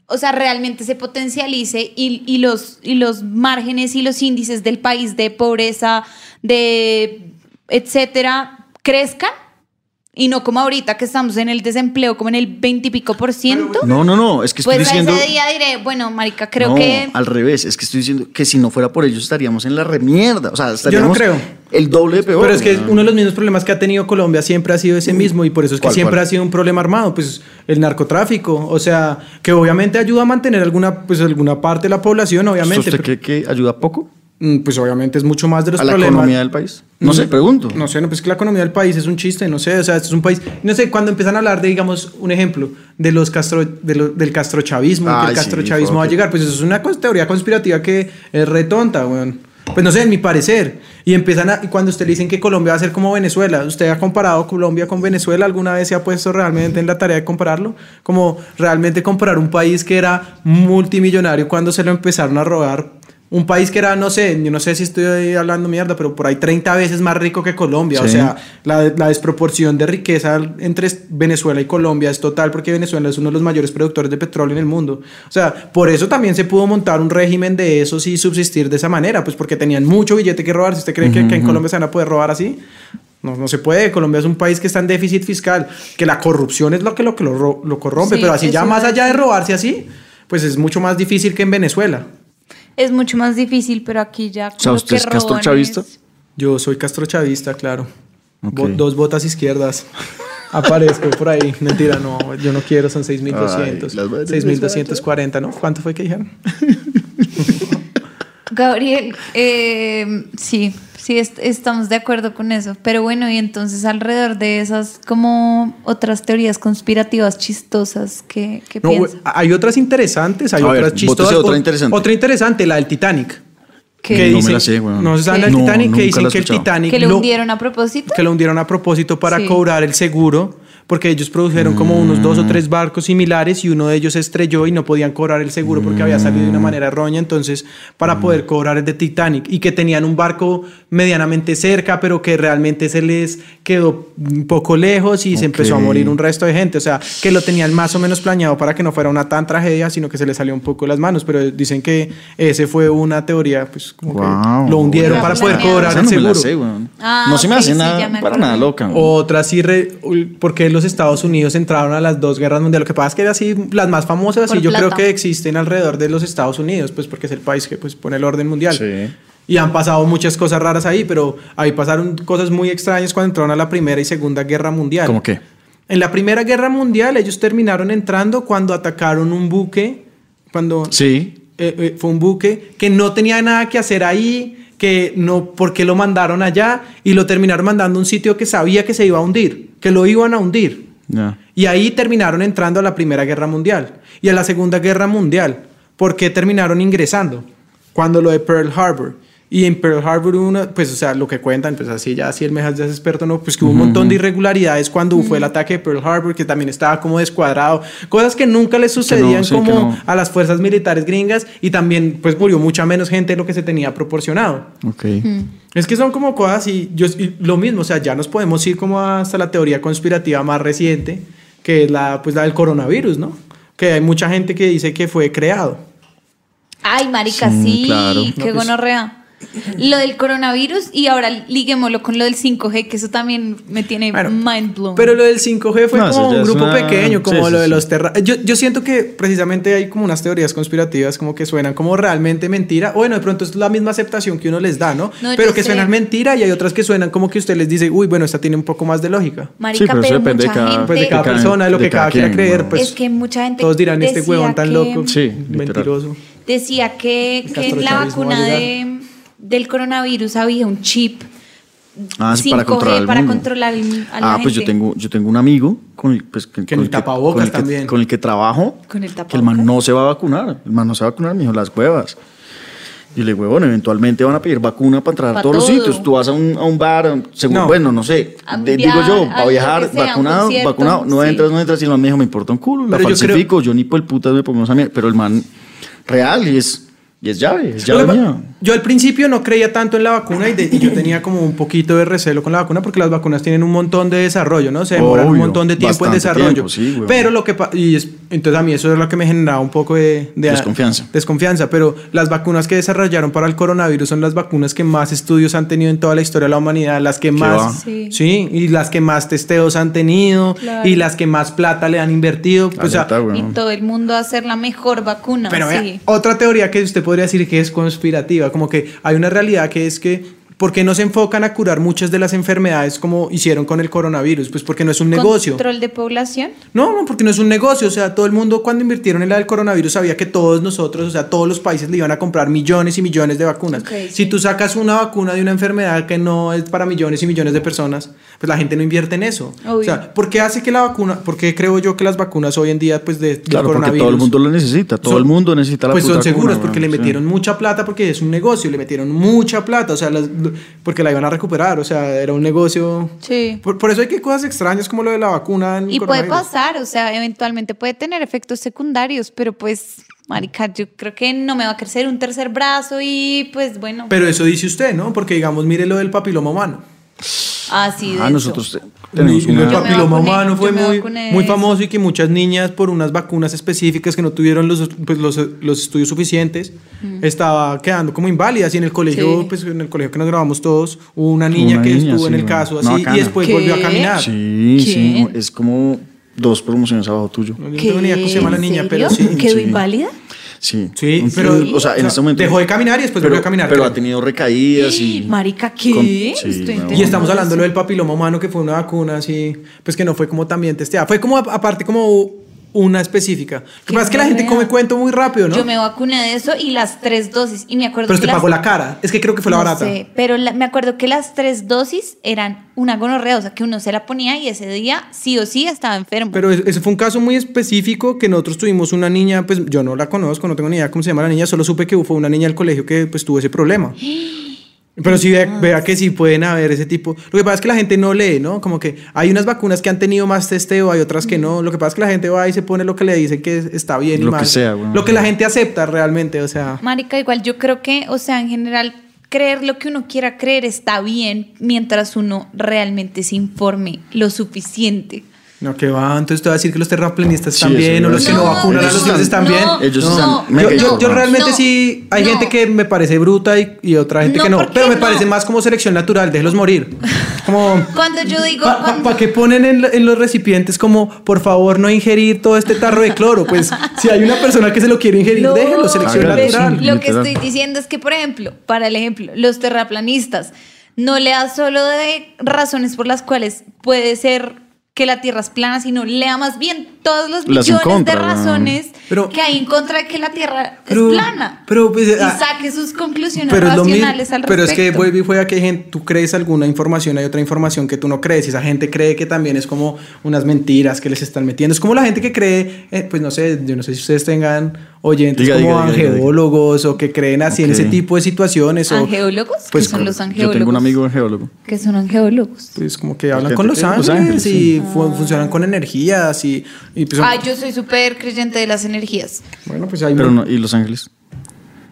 o sea, realmente se potencialice y, y los, y los márgenes y los índices del país de pobreza, de etcétera, crezcan. Y no como ahorita que estamos en el desempleo como en el 20 y pico por ciento. No, no, no, es que estoy Pues diciendo... ese día diré, bueno, marica, creo no, que... al revés, es que estoy diciendo que si no fuera por ellos estaríamos en la remierda, o sea, estaríamos creo. el doble de peor. Pero es que uno de los mismos problemas que ha tenido Colombia siempre ha sido ese mismo y por eso es que ¿Cuál, siempre cuál? ha sido un problema armado, pues el narcotráfico, o sea, que obviamente ayuda a mantener alguna pues alguna parte de la población, obviamente. ¿Usted pero- cree que ayuda poco Mm, Pues obviamente es mucho más de los a la problemas. economía del país? No sé, Mm, pregunto. No sé, no, pues que la economía del país es un chiste, no sé, o sea, esto es un país, no sé, cuando empiezan a hablar de, digamos, un ejemplo, de los castro, de lo- del castrochavismo, que el sí, castrochavismo va a llegar, pues eso es una teoría conspirativa que es re tonta, weón. Pues no sé, en mi parecer. Y empiezan a, y cuando usted le dicen que Colombia va a ser como Venezuela, ¿usted ha comparado Colombia con Venezuela? ¿Alguna vez se ha puesto realmente en la tarea de compararlo? Como realmente comparar un país que era multimillonario cuando se lo empezaron a robar. Un país que era, no sé, yo no sé si estoy hablando mierda, pero por ahí 30 veces más rico que Colombia. O sea, la, la desproporción de riqueza entre Venezuela y Colombia es total porque Venezuela es uno de los mayores productores de petróleo en el mundo. O sea, por eso también se pudo montar un régimen de esos y subsistir de esa manera, pues porque tenían mucho billete que robar. Si usted cree que, que en Colombia se van a poder robar así, no, no se puede. Colombia es un país que está en déficit fiscal, que la corrupción es lo que lo, que lo, ro- lo corrompe, Sí, pero así ya más allá de robarse así, pues es mucho más difícil que en Venezuela. Es mucho más difícil, pero aquí ya. O sea, ¿usted que es castrochavista? es- Yo soy castrochavista, claro. Ok. Bo- dos botas izquierdas. *laughs* Aparezco por ahí. Mentira, no, yo no quiero, son 6.200. Ay, las madres 6.240, ¿no? ¿Cuánto fue que dijeron? *laughs* Gabriel, eh, sí, sí, est- estamos de acuerdo con eso. Pero bueno, y entonces alrededor de esas, como otras teorías conspirativas chistosas que, que No, hay otras interesantes, hay A ver, otras bótese chistosas. otra interesante. Otra interesante, la del Titanic. ¿Qué? Que No me la sé, weón. No se sabe No, Titanic, que dicen que el. Titanic. ¿Que lo lo- hundieron a propósito? que lo hundieron a propósito para Sí. cobrar el seguro, porque ellos produjeron como unos dos o tres barcos similares y uno de ellos se estrelló y no podían cobrar el seguro porque había salido de una manera errónea, entonces para poder cobrar el de Titanic y que tenían un barco medianamente cerca, pero que realmente se les quedó un poco lejos y se empezó a morir un resto de gente, o sea, que lo tenían más o menos planeado para que no fuera una tan tragedia, sino que se les salió un poco de las manos, pero dicen que ese fue una teoría, pues como Guau. que lo hundieron para poder cobrar el seguro. Ah, no se me hace sí, nada para nada loca. Otra sí, re- porque los Estados Unidos entraron a las dos guerras mundiales. Lo que pasa es que así, las más famosas, Por y yo creo que existen alrededor de los Estados Unidos, pues porque es el país que pues, pone el orden mundial. Sí. Y han pasado muchas cosas raras ahí, pero ahí pasaron cosas muy extrañas cuando entraron a la Primera y Segunda Guerra Mundial. ¿Cómo qué? En la Primera Guerra Mundial ellos terminaron entrando cuando atacaron un buque, cuando Sí. eh, eh, fue un buque que no tenía nada que hacer ahí, que no, porque lo mandaron allá y lo terminaron mandando a un sitio que sabía que se iba a hundir, que lo iban a hundir. Y ahí terminaron entrando a la Primera Guerra Mundial y a la Segunda Guerra Mundial. ¿Por qué terminaron ingresando? Cuando lo de Pearl Harbor. Y en Pearl Harbor, una, pues, o sea, lo que cuentan, pues así ya, si el Mejas ya es experto, ¿no? Pues que hubo un montón de irregularidades cuando fue el ataque de Pearl Harbor, que también estaba como descuadrado. Cosas que nunca le sucedían sí, que como no. a las fuerzas militares gringas y también, pues, murió mucha menos gente de lo que se tenía proporcionado. Ok. Es que son como cosas y, yo, y lo mismo, o sea, ya nos podemos ir como hasta la teoría conspirativa más reciente, que es la, pues, la del coronavirus, ¿no? Que hay mucha gente que dice que fue creado. Ay, marica, Sí, sí, claro. qué No, pues- gonorrea. *clears throat* Lo del coronavirus y ahora liguémoslo con lo del 5G, que eso también me tiene Bueno, mind blown. Pero lo del 5G fue No, como un grupo una- pequeño, como sí, lo sí, de sí. los terra... Yo, yo siento que precisamente hay como unas teorías conspirativas como que suenan como realmente mentira. Bueno, de pronto es la misma aceptación que uno les da, ¿no? Pero que sé. suenan mentira y hay otras que suenan como que usted les dice, uy, bueno, esta tiene un poco más de lógica. Marica, Sí, pero depende de mucha cada- gente... Pues de cada De cada- persona, de lo de que cada cada quiera quien, creer, ¿no? pues es que mucha gente todos dirán este huevón tan que- loco, mentiroso. Decía que, que la vacuna de, del coronavirus había un chip Ah, sí, 5G para controlar el para mundo. controlar el- a la Ah, pues yo gente. tengo, yo tengo un amigo con el, pues, que, con el tapabocas con el que- también. con el que trabajo. Con el Que el tapabocas. man no se va a vacunar. El man no se va a vacunar, me dijo, las huevas. Y le digo, bueno, eventualmente van a pedir vacuna para entrar a todos los todo. sitios. Tú vas a un, a un bar, a según- No. bueno, no sé. A de- viajar, digo yo, a viajar, sea, un vacunado, vacunado. No sí. entras, no entras. Y el man me dijo, me importa un culo, la Pero yo creo- falsifico. Yo, ni por el putas me pongo esa mierda. Pero el man real y es, y es llave, es llave mía. Yo al principio no creía tanto en la vacuna y, de- y yo tenía como un poquito de recelo con la vacuna porque las vacunas tienen un montón de desarrollo, ¿no? Se demoran un montón de tiempo en desarrollo. tiempo, sí, güey. pero lo que y es- entonces a mí eso es lo que me generaba un poco de, de- Desconfianza. Desconfianza, pero las vacunas que desarrollaron para el coronavirus son las vacunas que más estudios han tenido en toda la historia de la humanidad, las que más Sí. sí, y las que más testeos han tenido Claro. y las que más plata le han invertido, o sea. Y todo el mundo a hacer la mejor vacuna. pero vea, sí. otra teoría que usted podría decir que es conspirativa, como que hay una realidad que es que ¿por qué no se enfocan a curar muchas de las enfermedades como hicieron con el coronavirus? Pues porque no es un negocio. Control de población. No, no, porque no es un negocio. O sea, todo el mundo cuando invirtieron en la del coronavirus sabía que todos nosotros, o sea, todos los países le iban a comprar millones y millones de vacunas. Si sí. tú sacas una vacuna de una enfermedad que no es para millones y millones de personas, pues la gente no invierte en eso. Obvio. O sea, ¿por qué hace que la vacuna, por qué creo yo que las vacunas hoy en día, pues de, Claro, porque coronavirus... todo el mundo lo necesita. Todo son- el mundo necesita la Pues son puta seguras vacuna, porque le weón, sí. metieron mucha plata porque es un negocio, le metieron mucha plata, o sea, las- porque la iban a recuperar, o sea, era un negocio... Sí. Por, por eso hay que cosas extrañas como lo de la vacuna. en Y puede pasar, o sea, eventualmente puede tener efectos secundarios, pero pues, marica, yo creo que no me va a crecer un tercer brazo y pues bueno. Pero eso dice usted, ¿no? Porque digamos, mire lo del papiloma humano. Así de Ah, eso. nosotros tenemos Y lo del una... Yo me papiloma humano fue yo muy, de muy eso. famoso y que muchas niñas por unas vacunas específicas que no tuvieron los, pues, los, los estudios suficientes estaba quedando como inválidas y en el colegio, Sí. pues en el colegio que nos grabamos todos, hubo una niña Una que niña, estuvo en sí, el bueno. caso así y bacana. después ¿Qué? volvió a caminar. Sí, sí, ¿Quién? es como dos promociones abajo tuyo. No tengo ni idea cómo se llama la ¿En niña, pero sí. ¿Quedó sí. inválida? Sí, Sí, Un- pero o sea, en este momento dejó de caminar y después pero, volvió a caminar. pero ha tenido recaídas y *gasps* Marica, ¿qué? Con- sí, Y estamos hablando de eso. lo del papiloma humano, que fue una vacuna así, pues que no fue como también testeada. Fue como, aparte, como una específica. Lo que pasa es que la gente come cuento muy rápido, ¿no? Yo me vacuné de eso y las tres dosis. Y me acuerdo Pero que las- pagó la cara. Es que creo que fue la no barata. sé, pero la- me acuerdo que las tres dosis eran una gonorrea, o sea, que uno se la ponía y ese día sí o sí estaba enfermo. Pero es- ese fue un caso muy específico que nosotros tuvimos una niña, pues yo no la conozco, no tengo ni idea cómo se llama la niña, solo supe que fue una niña del colegio que pues tuvo ese problema. *gasps* Pero sí, vea, vea que sí pueden haber ese tipo. Lo que pasa es que la gente no lee, ¿no? Como que hay unas vacunas que han tenido más testeo, hay otras que no. Lo que pasa es que la gente va y se pone lo que le dicen que está bien y Lo que mal. sea, bueno. Lo que la gente acepta realmente, o sea. Marica, igual yo creo que, o sea, en general, creer lo que uno quiera creer está bien mientras uno realmente se informe lo suficiente. No, que va, entonces te va a decir que los terraplanistas Sí, están bien, o los que no vacunan a los están- dioses están bien. no, Ellos no. están Yo, yo- realmente No, sí, hay no. gente que me parece bruta y, y otra gente No, que no, ¿por qué pero me no? parece más como selección natural, déjelos morir. Como, *laughs* Cuando yo digo, ¿para cuando- qué ponen en, en los recipientes como, por favor, no ingerir todo este tarro de cloro? Pues si hay una persona que se lo quiere ingerir, No, déjelo, selección hágalo, natural. sí. Lo que Literal. estoy diciendo es que, por ejemplo, para el ejemplo, los terraplanistas, no lea solo de razones por las cuales puede ser que la Tierra es plana, sino lea más bien todos los Las millones contra, de razones Pero- que hay en contra de que la Tierra Pero- es plana. pero, pues, y ah, saque sus conclusiones Pero racionales al respecto. Pero es que vuelve y juega que hay gente, tú crees alguna información, hay otra información que tú no crees. Y esa gente cree que también es como unas mentiras que les están metiendo. Es como la gente que cree, eh, pues no sé, yo no sé si ustedes tengan oyentes Diga, como diga, diga, diga, diga. angeólogos o que creen así en ese tipo de situaciones. O, ¿Angeólogos? Pues, ¿Qué son los Yo angeólogos? tengo un amigo geólogo. ¿Qué son angeólogos? pues como que hablan con los ángeles, los ángeles, y sí. Fu- funcionan con energías y, y pues, Ay, yo soy súper creyente de las energías. bueno, pues hay Pero no, ¿y Los Ángeles?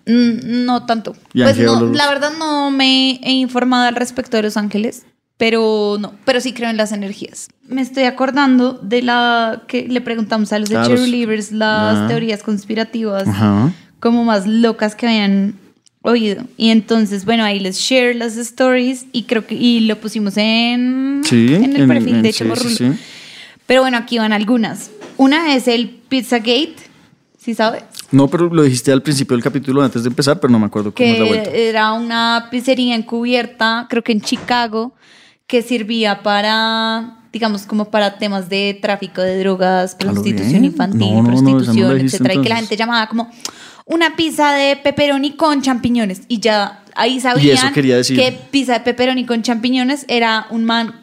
Mm, No tanto. ¿Y Pues no, la verdad no me he informado al respecto de los ángeles, pero no, pero sí creo en las energías. Me estoy acordando de la que le preguntamos a los de Claro, Cheerleaders las ah. teorías conspirativas Ajá. como más locas que habían oído. Y entonces, bueno, ahí les share las stories y creo que y lo pusimos en, Sí, en el en- perfil en- de sí, sí, sí. Pero bueno, aquí van algunas. Una es el Pizzagate, ¿sí sabes? No, pero lo dijiste al principio del capítulo antes de empezar, pero no me acuerdo cómo es la vuelta. que era una pizzería encubierta, creo que en Chicago, que servía para, digamos, como para temas de tráfico de drogas, lo prostitución infantil, No, no, no, no prostitución, dijiste etcétera, y que la gente llamaba como una pizza de pepperoni con champiñones y ya ahí sabían quería decir? que pizza de pepperoni con champiñones era un man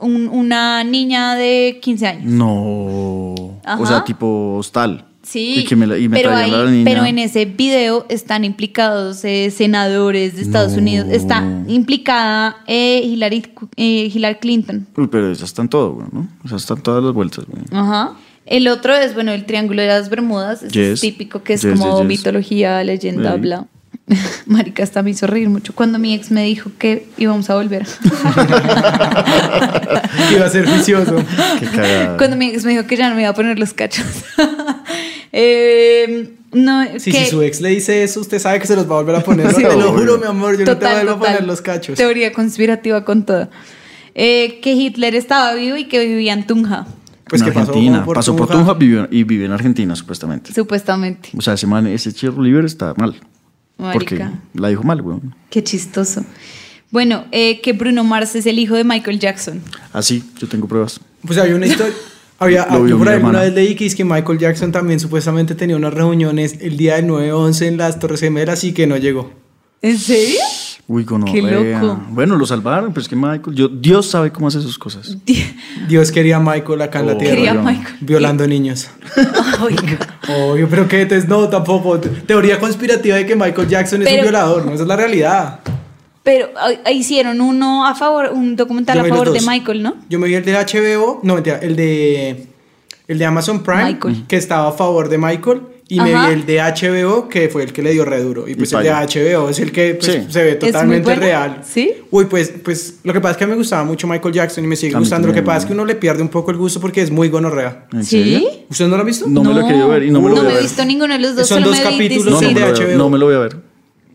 un- una niña de 15 años. No. Ajá. O sea, tipo hostal. Sí, Y, que me, y me pero, ahí- la niña. pero en ese video están implicados eh, senadores de Estados No. Unidos. Está implicada eh, Hillary, eh, Hillary Clinton. Uy, pero esas están todo, ¿no? O sea, están todas las vueltas, güey. Ajá. El otro es, bueno, el Triángulo de las Bermudas. es Yes. típico, que es Yes, como yes, yes. mitología, leyenda, bla. *laughs* Marica, hasta me hizo reír mucho cuando mi ex me dijo que íbamos a volver. que *laughs* iba a ser vicioso. Qué cagada. cuando mi ex me dijo que ya no me iba a poner los cachos. *laughs* Eh, no, Sí, que- si su ex le dice eso, usted sabe que se los va a volver a poner. Sí, te lo juro, mi amor, yo no te Total, vuelvo a poner los cachos. Teoría conspirativa con todo. Eh, que Hitler estaba vivo y que vivía en Tunja, Pues en que pasó Argentina. por pasó por Tunja. Tunja vivió- y vive en Argentina, supuestamente. supuestamente. O sea, ese man, ese Cherry Liver está mal. Porque Marica, la dijo mal, güey. qué chistoso. Bueno, eh, que Bruno Mars es el hijo de Michael Jackson. Así, yo tengo pruebas. Pues había una historia. *laughs* Había, yo por alguna vez leí que es que Michael Jackson también supuestamente tenía unas reuniones el día del 9-11 en las Torres Gemelas y que no llegó. ¿En serio? Uy, con Qué loco. Bueno, lo salvaron, pero es que Michael, yo, Dios sabe cómo hace sus cosas. Dios quería a Michael acá en la Oh, tierra. Quería a. Michael. Violando niños. Oiga. Obvio, pero que entonces no, tampoco. Teoría conspirativa de que Michael Jackson es un violador, ¿no? Esa es la realidad. Pero ah, hicieron uno a favor, un documental a favor de. Michael, ¿no? Yo me vi el de HBO, no, mentira, el de el de Amazon Prime, Michael. que estaba a favor de Michael, y me vi el de HBO, que fue el que le dio re duro. Y pues Y el de. HBO es el que pues, Sí. se ve ¿Es muy totalmente bueno? real. ¿Sí? Uy, pues, pues lo que pasa es que me gustaba mucho Michael Jackson y me sigue A gustando. Lo que pasa es que uno le pierde un poco el gusto porque es muy gonorrea. ¿En ¿Sí? ¿Usted no lo ha visto? No, me lo he querido ver y no me lo no voy a me he ver. visto ninguno de los dos. Son dos capítulos No, no, de lo voy a ver, HBO. no me lo voy a ver.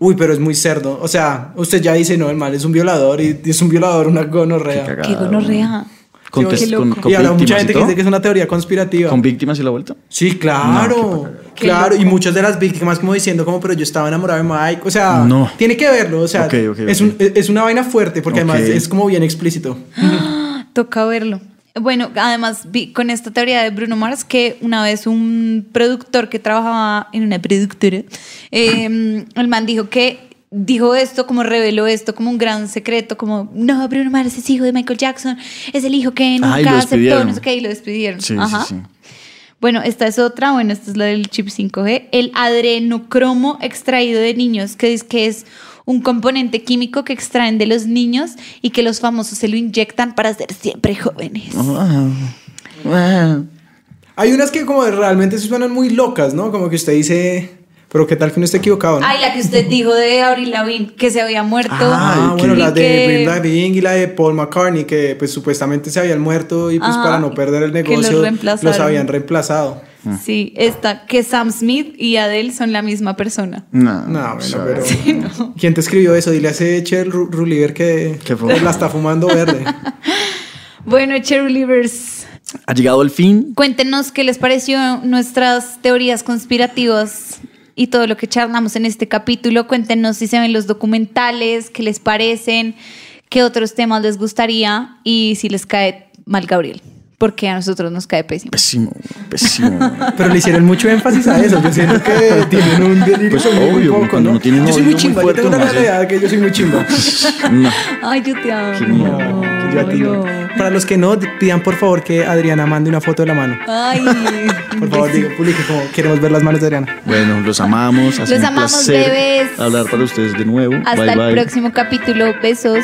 Uy, pero es muy cerdo. O sea, usted ya dice, no, el mal es un violador y es un violador, una gonorrea. Qué Qué gonorrea. Con, con, con y habrá mucha gente y que dice que es una teoría conspirativa. ¿Con víctimas y la vuelta? Sí, claro. Claro, y muchas de las víctimas como diciendo como, pero yo estaba enamorado de Mike. O sea, No. tiene que verlo. O sea, es, un- es una vaina fuerte porque además es como bien explícito. *gasps* Toca verlo. Bueno, además vi con esta teoría de Bruno Mars que una vez un productor que trabajaba en una productora, eh, el man dijo que dijo esto, como reveló esto como un gran secreto, como no, Bruno Mars es hijo de Michael Jackson, es el hijo que Ay, nunca aceptó, despidieron. no sé qué, y lo despidieron. Sí, Ajá. sí, sí. Bueno, esta es otra, bueno, esta es la del chip 5G, el adrenocromo extraído de niños, que es que es un componente químico que extraen de los niños y que los famosos se lo inyectan para ser siempre jóvenes. Ah, ah. Hay unas que como realmente se suenan muy locas, ¿no? Como que usted dice, pero qué tal que uno esté equivocado, ¿no? Ay, la que usted dijo de Avril Lavigne, que se había muerto. Ah, Ay, bueno, la de Bring Lavigne y la de Paul McCartney, que pues supuestamente se habían muerto y pues Ajá, para no perder el que los negocio los, habían reemplazado. Sí, esta, que Sam Smith y Adele son la misma persona. No, No, bueno, pero... ¿Quién te escribió eso? Dile a ese Chel Ru- Ruliver que, que la está fumando verde. *laughs* Bueno, Cherylivers, Ha llegado el fin. cuéntenos qué les pareció nuestras teorías conspirativas y todo lo que charlamos en este capítulo. Cuéntenos si se ven los documentales, qué les parecen, qué otros temas les gustaría y si les cae mal Gabriel, porque a nosotros nos cae pésimo. Pésimo, pésimo. *laughs* Pero le hicieron mucho énfasis a eso. Yo siento que tienen un delirio Pues obvio, un poco, cuando ¿no? uno tiene un yo soy muy muy chimba. Yo fuerte, tengo realidad que yo soy muy chimba. *laughs* No. Ay, yo te amo. No, que yo a ti no. Para los que no, pidan por favor que Adriana mande una foto de la mano. Ay, Por favor, diga, publique como queremos ver las manos de Adriana. Bueno, los amamos. Ha sido Los un amamos, placer bebés. Hablar para ustedes de nuevo. Hasta bye, el bye. próximo capítulo. Besos.